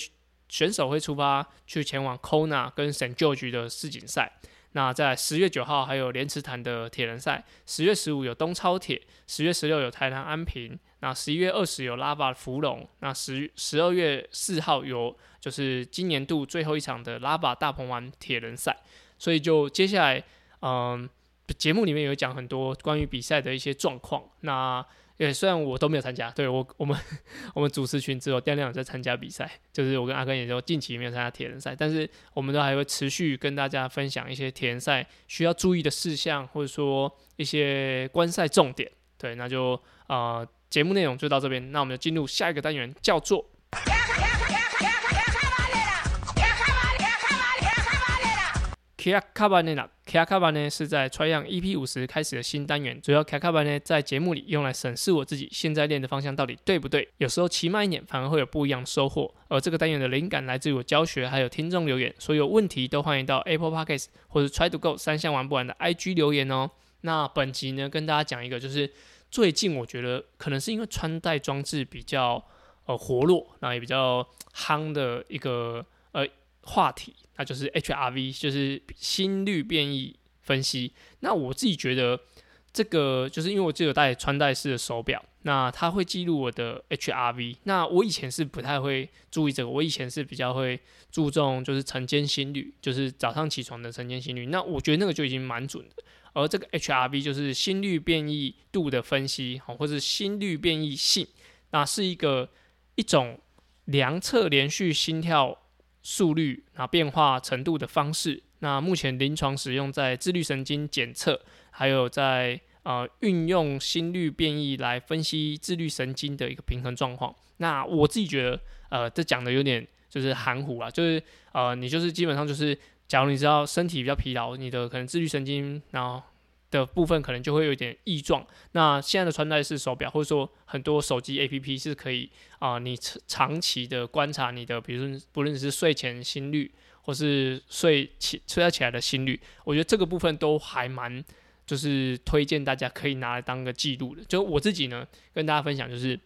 选手会出发去前往 Kona 跟 Saint George 的世锦赛。那在十月九号还有莲池潭的铁人赛，十月十五有东超铁，十月十六有台南安平，那十一月二十有拉巴芙蓉，那十十二月四号有就是今年度最后一场的拉巴大鹏湾铁人赛。所以就接下来，嗯。节目里面有讲很多关于比赛的一些状况，那也虽然我都没有参加，对我我们我们主持群只有亮亮在参加比赛，就是我跟阿根也就近期没有参加铁人赛，但是我们都还会持续跟大家分享一些铁人赛需要注意的事项，或者说一些观赛重点。对，那就啊节目内容就到这边，那我们就进入下一个单元，叫做。卡卡巴内啦，卡卡巴呢是在 t r y o n EP 五十开始的新单元，主要卡卡巴呢在节目里用来审视我自己现在练的方向到底对不对，有时候骑慢一点反而会有不一样的收获。而这个单元的灵感来自于我教学，还有听众留言，所有问题都欢迎到 Apple Podcasts 或者 Try to Go 三项玩不完的 IG 留言哦。那本集呢跟大家讲一个，就是最近我觉得可能是因为穿戴装置比较呃活络，那也比较夯的一个呃话题。那就是 HRV，就是心率变异分析。那我自己觉得这个就是因为我自有戴穿戴式的手表，那它会记录我的 HRV。那我以前是不太会注意这个，我以前是比较会注重就是晨间心率，就是早上起床的晨间心率。那我觉得那个就已经蛮准的。而这个 HRV 就是心率变异度的分析，哦，或者心率变异性，那是一个一种量测连续心跳速率那变化程度的方式。那目前临床使用在自律神经检测，还有在呃运用心率变异来分析自律神经的一个平衡状况。那我自己觉得，呃，这讲的有点就是含糊啊，就是呃，你就是基本上就是。假如你知道身体比较疲劳，你的可能自律神经然后的部分可能就会有点异状。那现在的穿戴式手表或者说很多手机 APP 是可以啊，你长期的观察你的，比如说不论是睡前心率或是睡起睡觉起来的心率，我觉得这个部分都还蛮就是推荐大家可以拿来当个记录的。就我自己呢跟大家分享，就是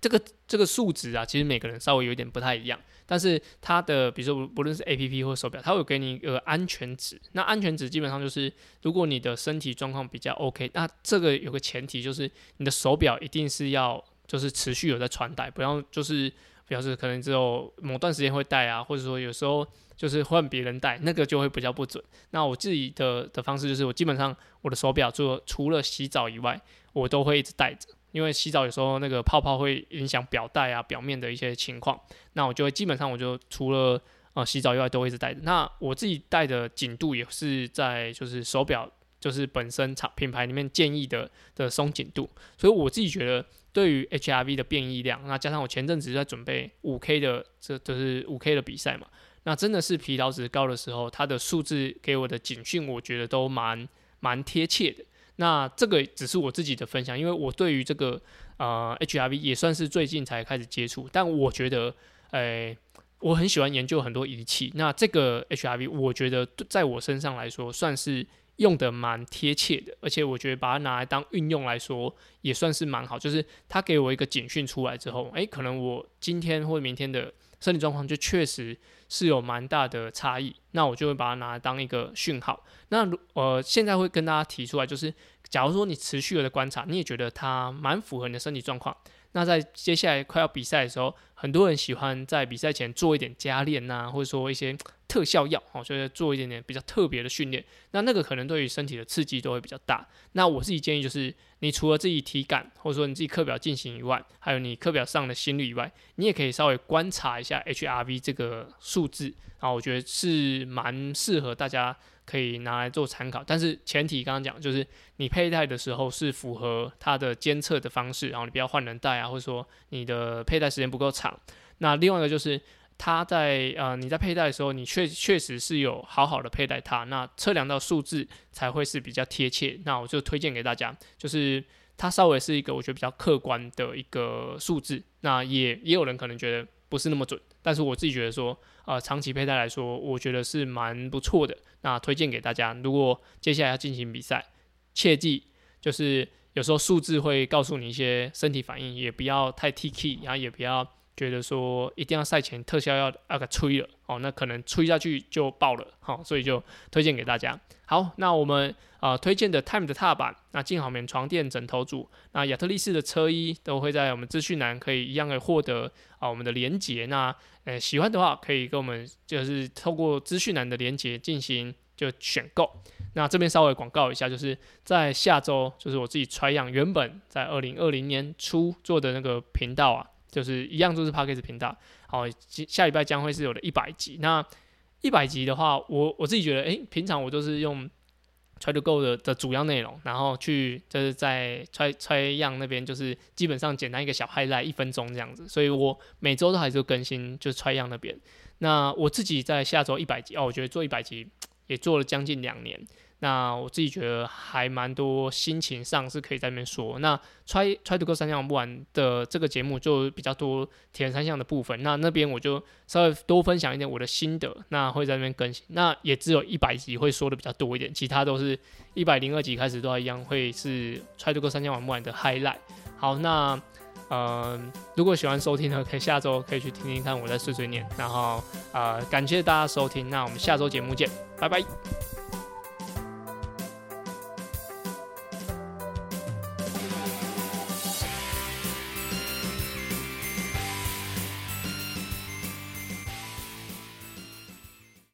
这个这个数值啊，其实每个人稍微有点不太一样。但是它的，比如说不论是 A P P 或手表，它会给你一个安全值。那安全值基本上就是，如果你的身体状况比较 O K，那这个有个前提就是你的手表一定是要就是持续有在穿戴，不要就是表示可能只有某段时间会戴啊，或者说有时候就是换别人戴，那个就会比较不准。那我自己的的方式就是，我基本上我的手表除除了洗澡以外，我都会一直戴着。因为洗澡有时候那个泡泡会影响表带啊表面的一些情况，那我就会基本上我就除了呃洗澡以外都会一直戴着。那我自己戴的紧度也是在就是手表就是本身厂品牌里面建议的的松紧度，所以我自己觉得对于 HRV 的变异量，那加上我前阵子在准备五 K 的这就是五 K 的比赛嘛，那真的是疲劳值高的时候，它的数字给我的警讯，我觉得都蛮蛮贴切的。那这个只是我自己的分享，因为我对于这个呃 HRV 也算是最近才开始接触，但我觉得，诶，我很喜欢研究很多仪器。那这个 HRV 我觉得在我身上来说算是用的蛮贴切的，而且我觉得把它拿来当运用来说也算是蛮好。就是它给我一个警讯出来之后，诶，可能我今天或明天的身体状况就确实。是有蛮大的差异，那我就会把它拿来当一个讯号。那呃，现在会跟大家提出来，就是假如说你持续的观察，你也觉得它蛮符合你的身体状况。那在接下来快要比赛的时候，很多人喜欢在比赛前做一点加练呐，或者说一些特效药，哦，就是做一点点比较特别的训练。那那个可能对于身体的刺激都会比较大。那我自己建议就是，你除了自己体感或者说你自己课表进行以外，还有你课表上的心率以外，你也可以稍微观察一下 HRV 这个数字啊，我觉得是蛮适合大家。可以拿来做参考，但是前提刚刚讲就是你佩戴的时候是符合它的监测的方式，然后你不要换人戴啊，或者说你的佩戴时间不够长。那另外一个就是它在呃你在佩戴的时候，你确确实是有好好的佩戴它，那测量到数字才会是比较贴切。那我就推荐给大家，就是它稍微是一个我觉得比较客观的一个数字。那也也有人可能觉得不是那么准，但是我自己觉得说。呃，长期佩戴来说，我觉得是蛮不错的。那推荐给大家，如果接下来要进行比赛，切记就是有时候数字会告诉你一些身体反应，也不要太 T K，然后也不要觉得说一定要赛前特效要那个吹了哦，那可能吹下去就爆了，好，所以就推荐给大家。好，那我们啊推荐的 Time 的踏板，那静好棉床垫枕头组，那亚特力士的车衣都会在我们资讯栏可以一样的获得啊我们的连接。那呃喜欢的话可以跟我们就是透过资讯栏的连接进行就选购。那这边稍微广告一下，就是在下周就是我自己 try 样原本在二零二零年初做的那个频道啊，就是一样都是 p a c k a g e 频道。好，下礼拜将会是有的一百集。那一百集的话，我我自己觉得，诶，平常我都是用 Try to Go 的的主要内容，然后去就是在 Try Try 样那边，就是基本上简单一个小 highlight 一分钟这样子，所以我每周都还是更新，就是 Try 样那边。那我自己在下周一百集哦，我觉得做一百集也做了将近两年。那我自己觉得还蛮多心情上是可以在那边说。那 try try to go 三项不完的这个节目就比较多铁人三项的部分。那那边我就稍微多分享一点我的心得。那会在那边更新。那也只有一百集会说的比较多一点，其他都是一百零二集开始都一样会是 try to go 三项完不完的 highlight。好，那呃，如果喜欢收听的，可以下周可以去听听看我在碎碎念。然后呃，感谢大家收听，那我们下周节目见，拜拜。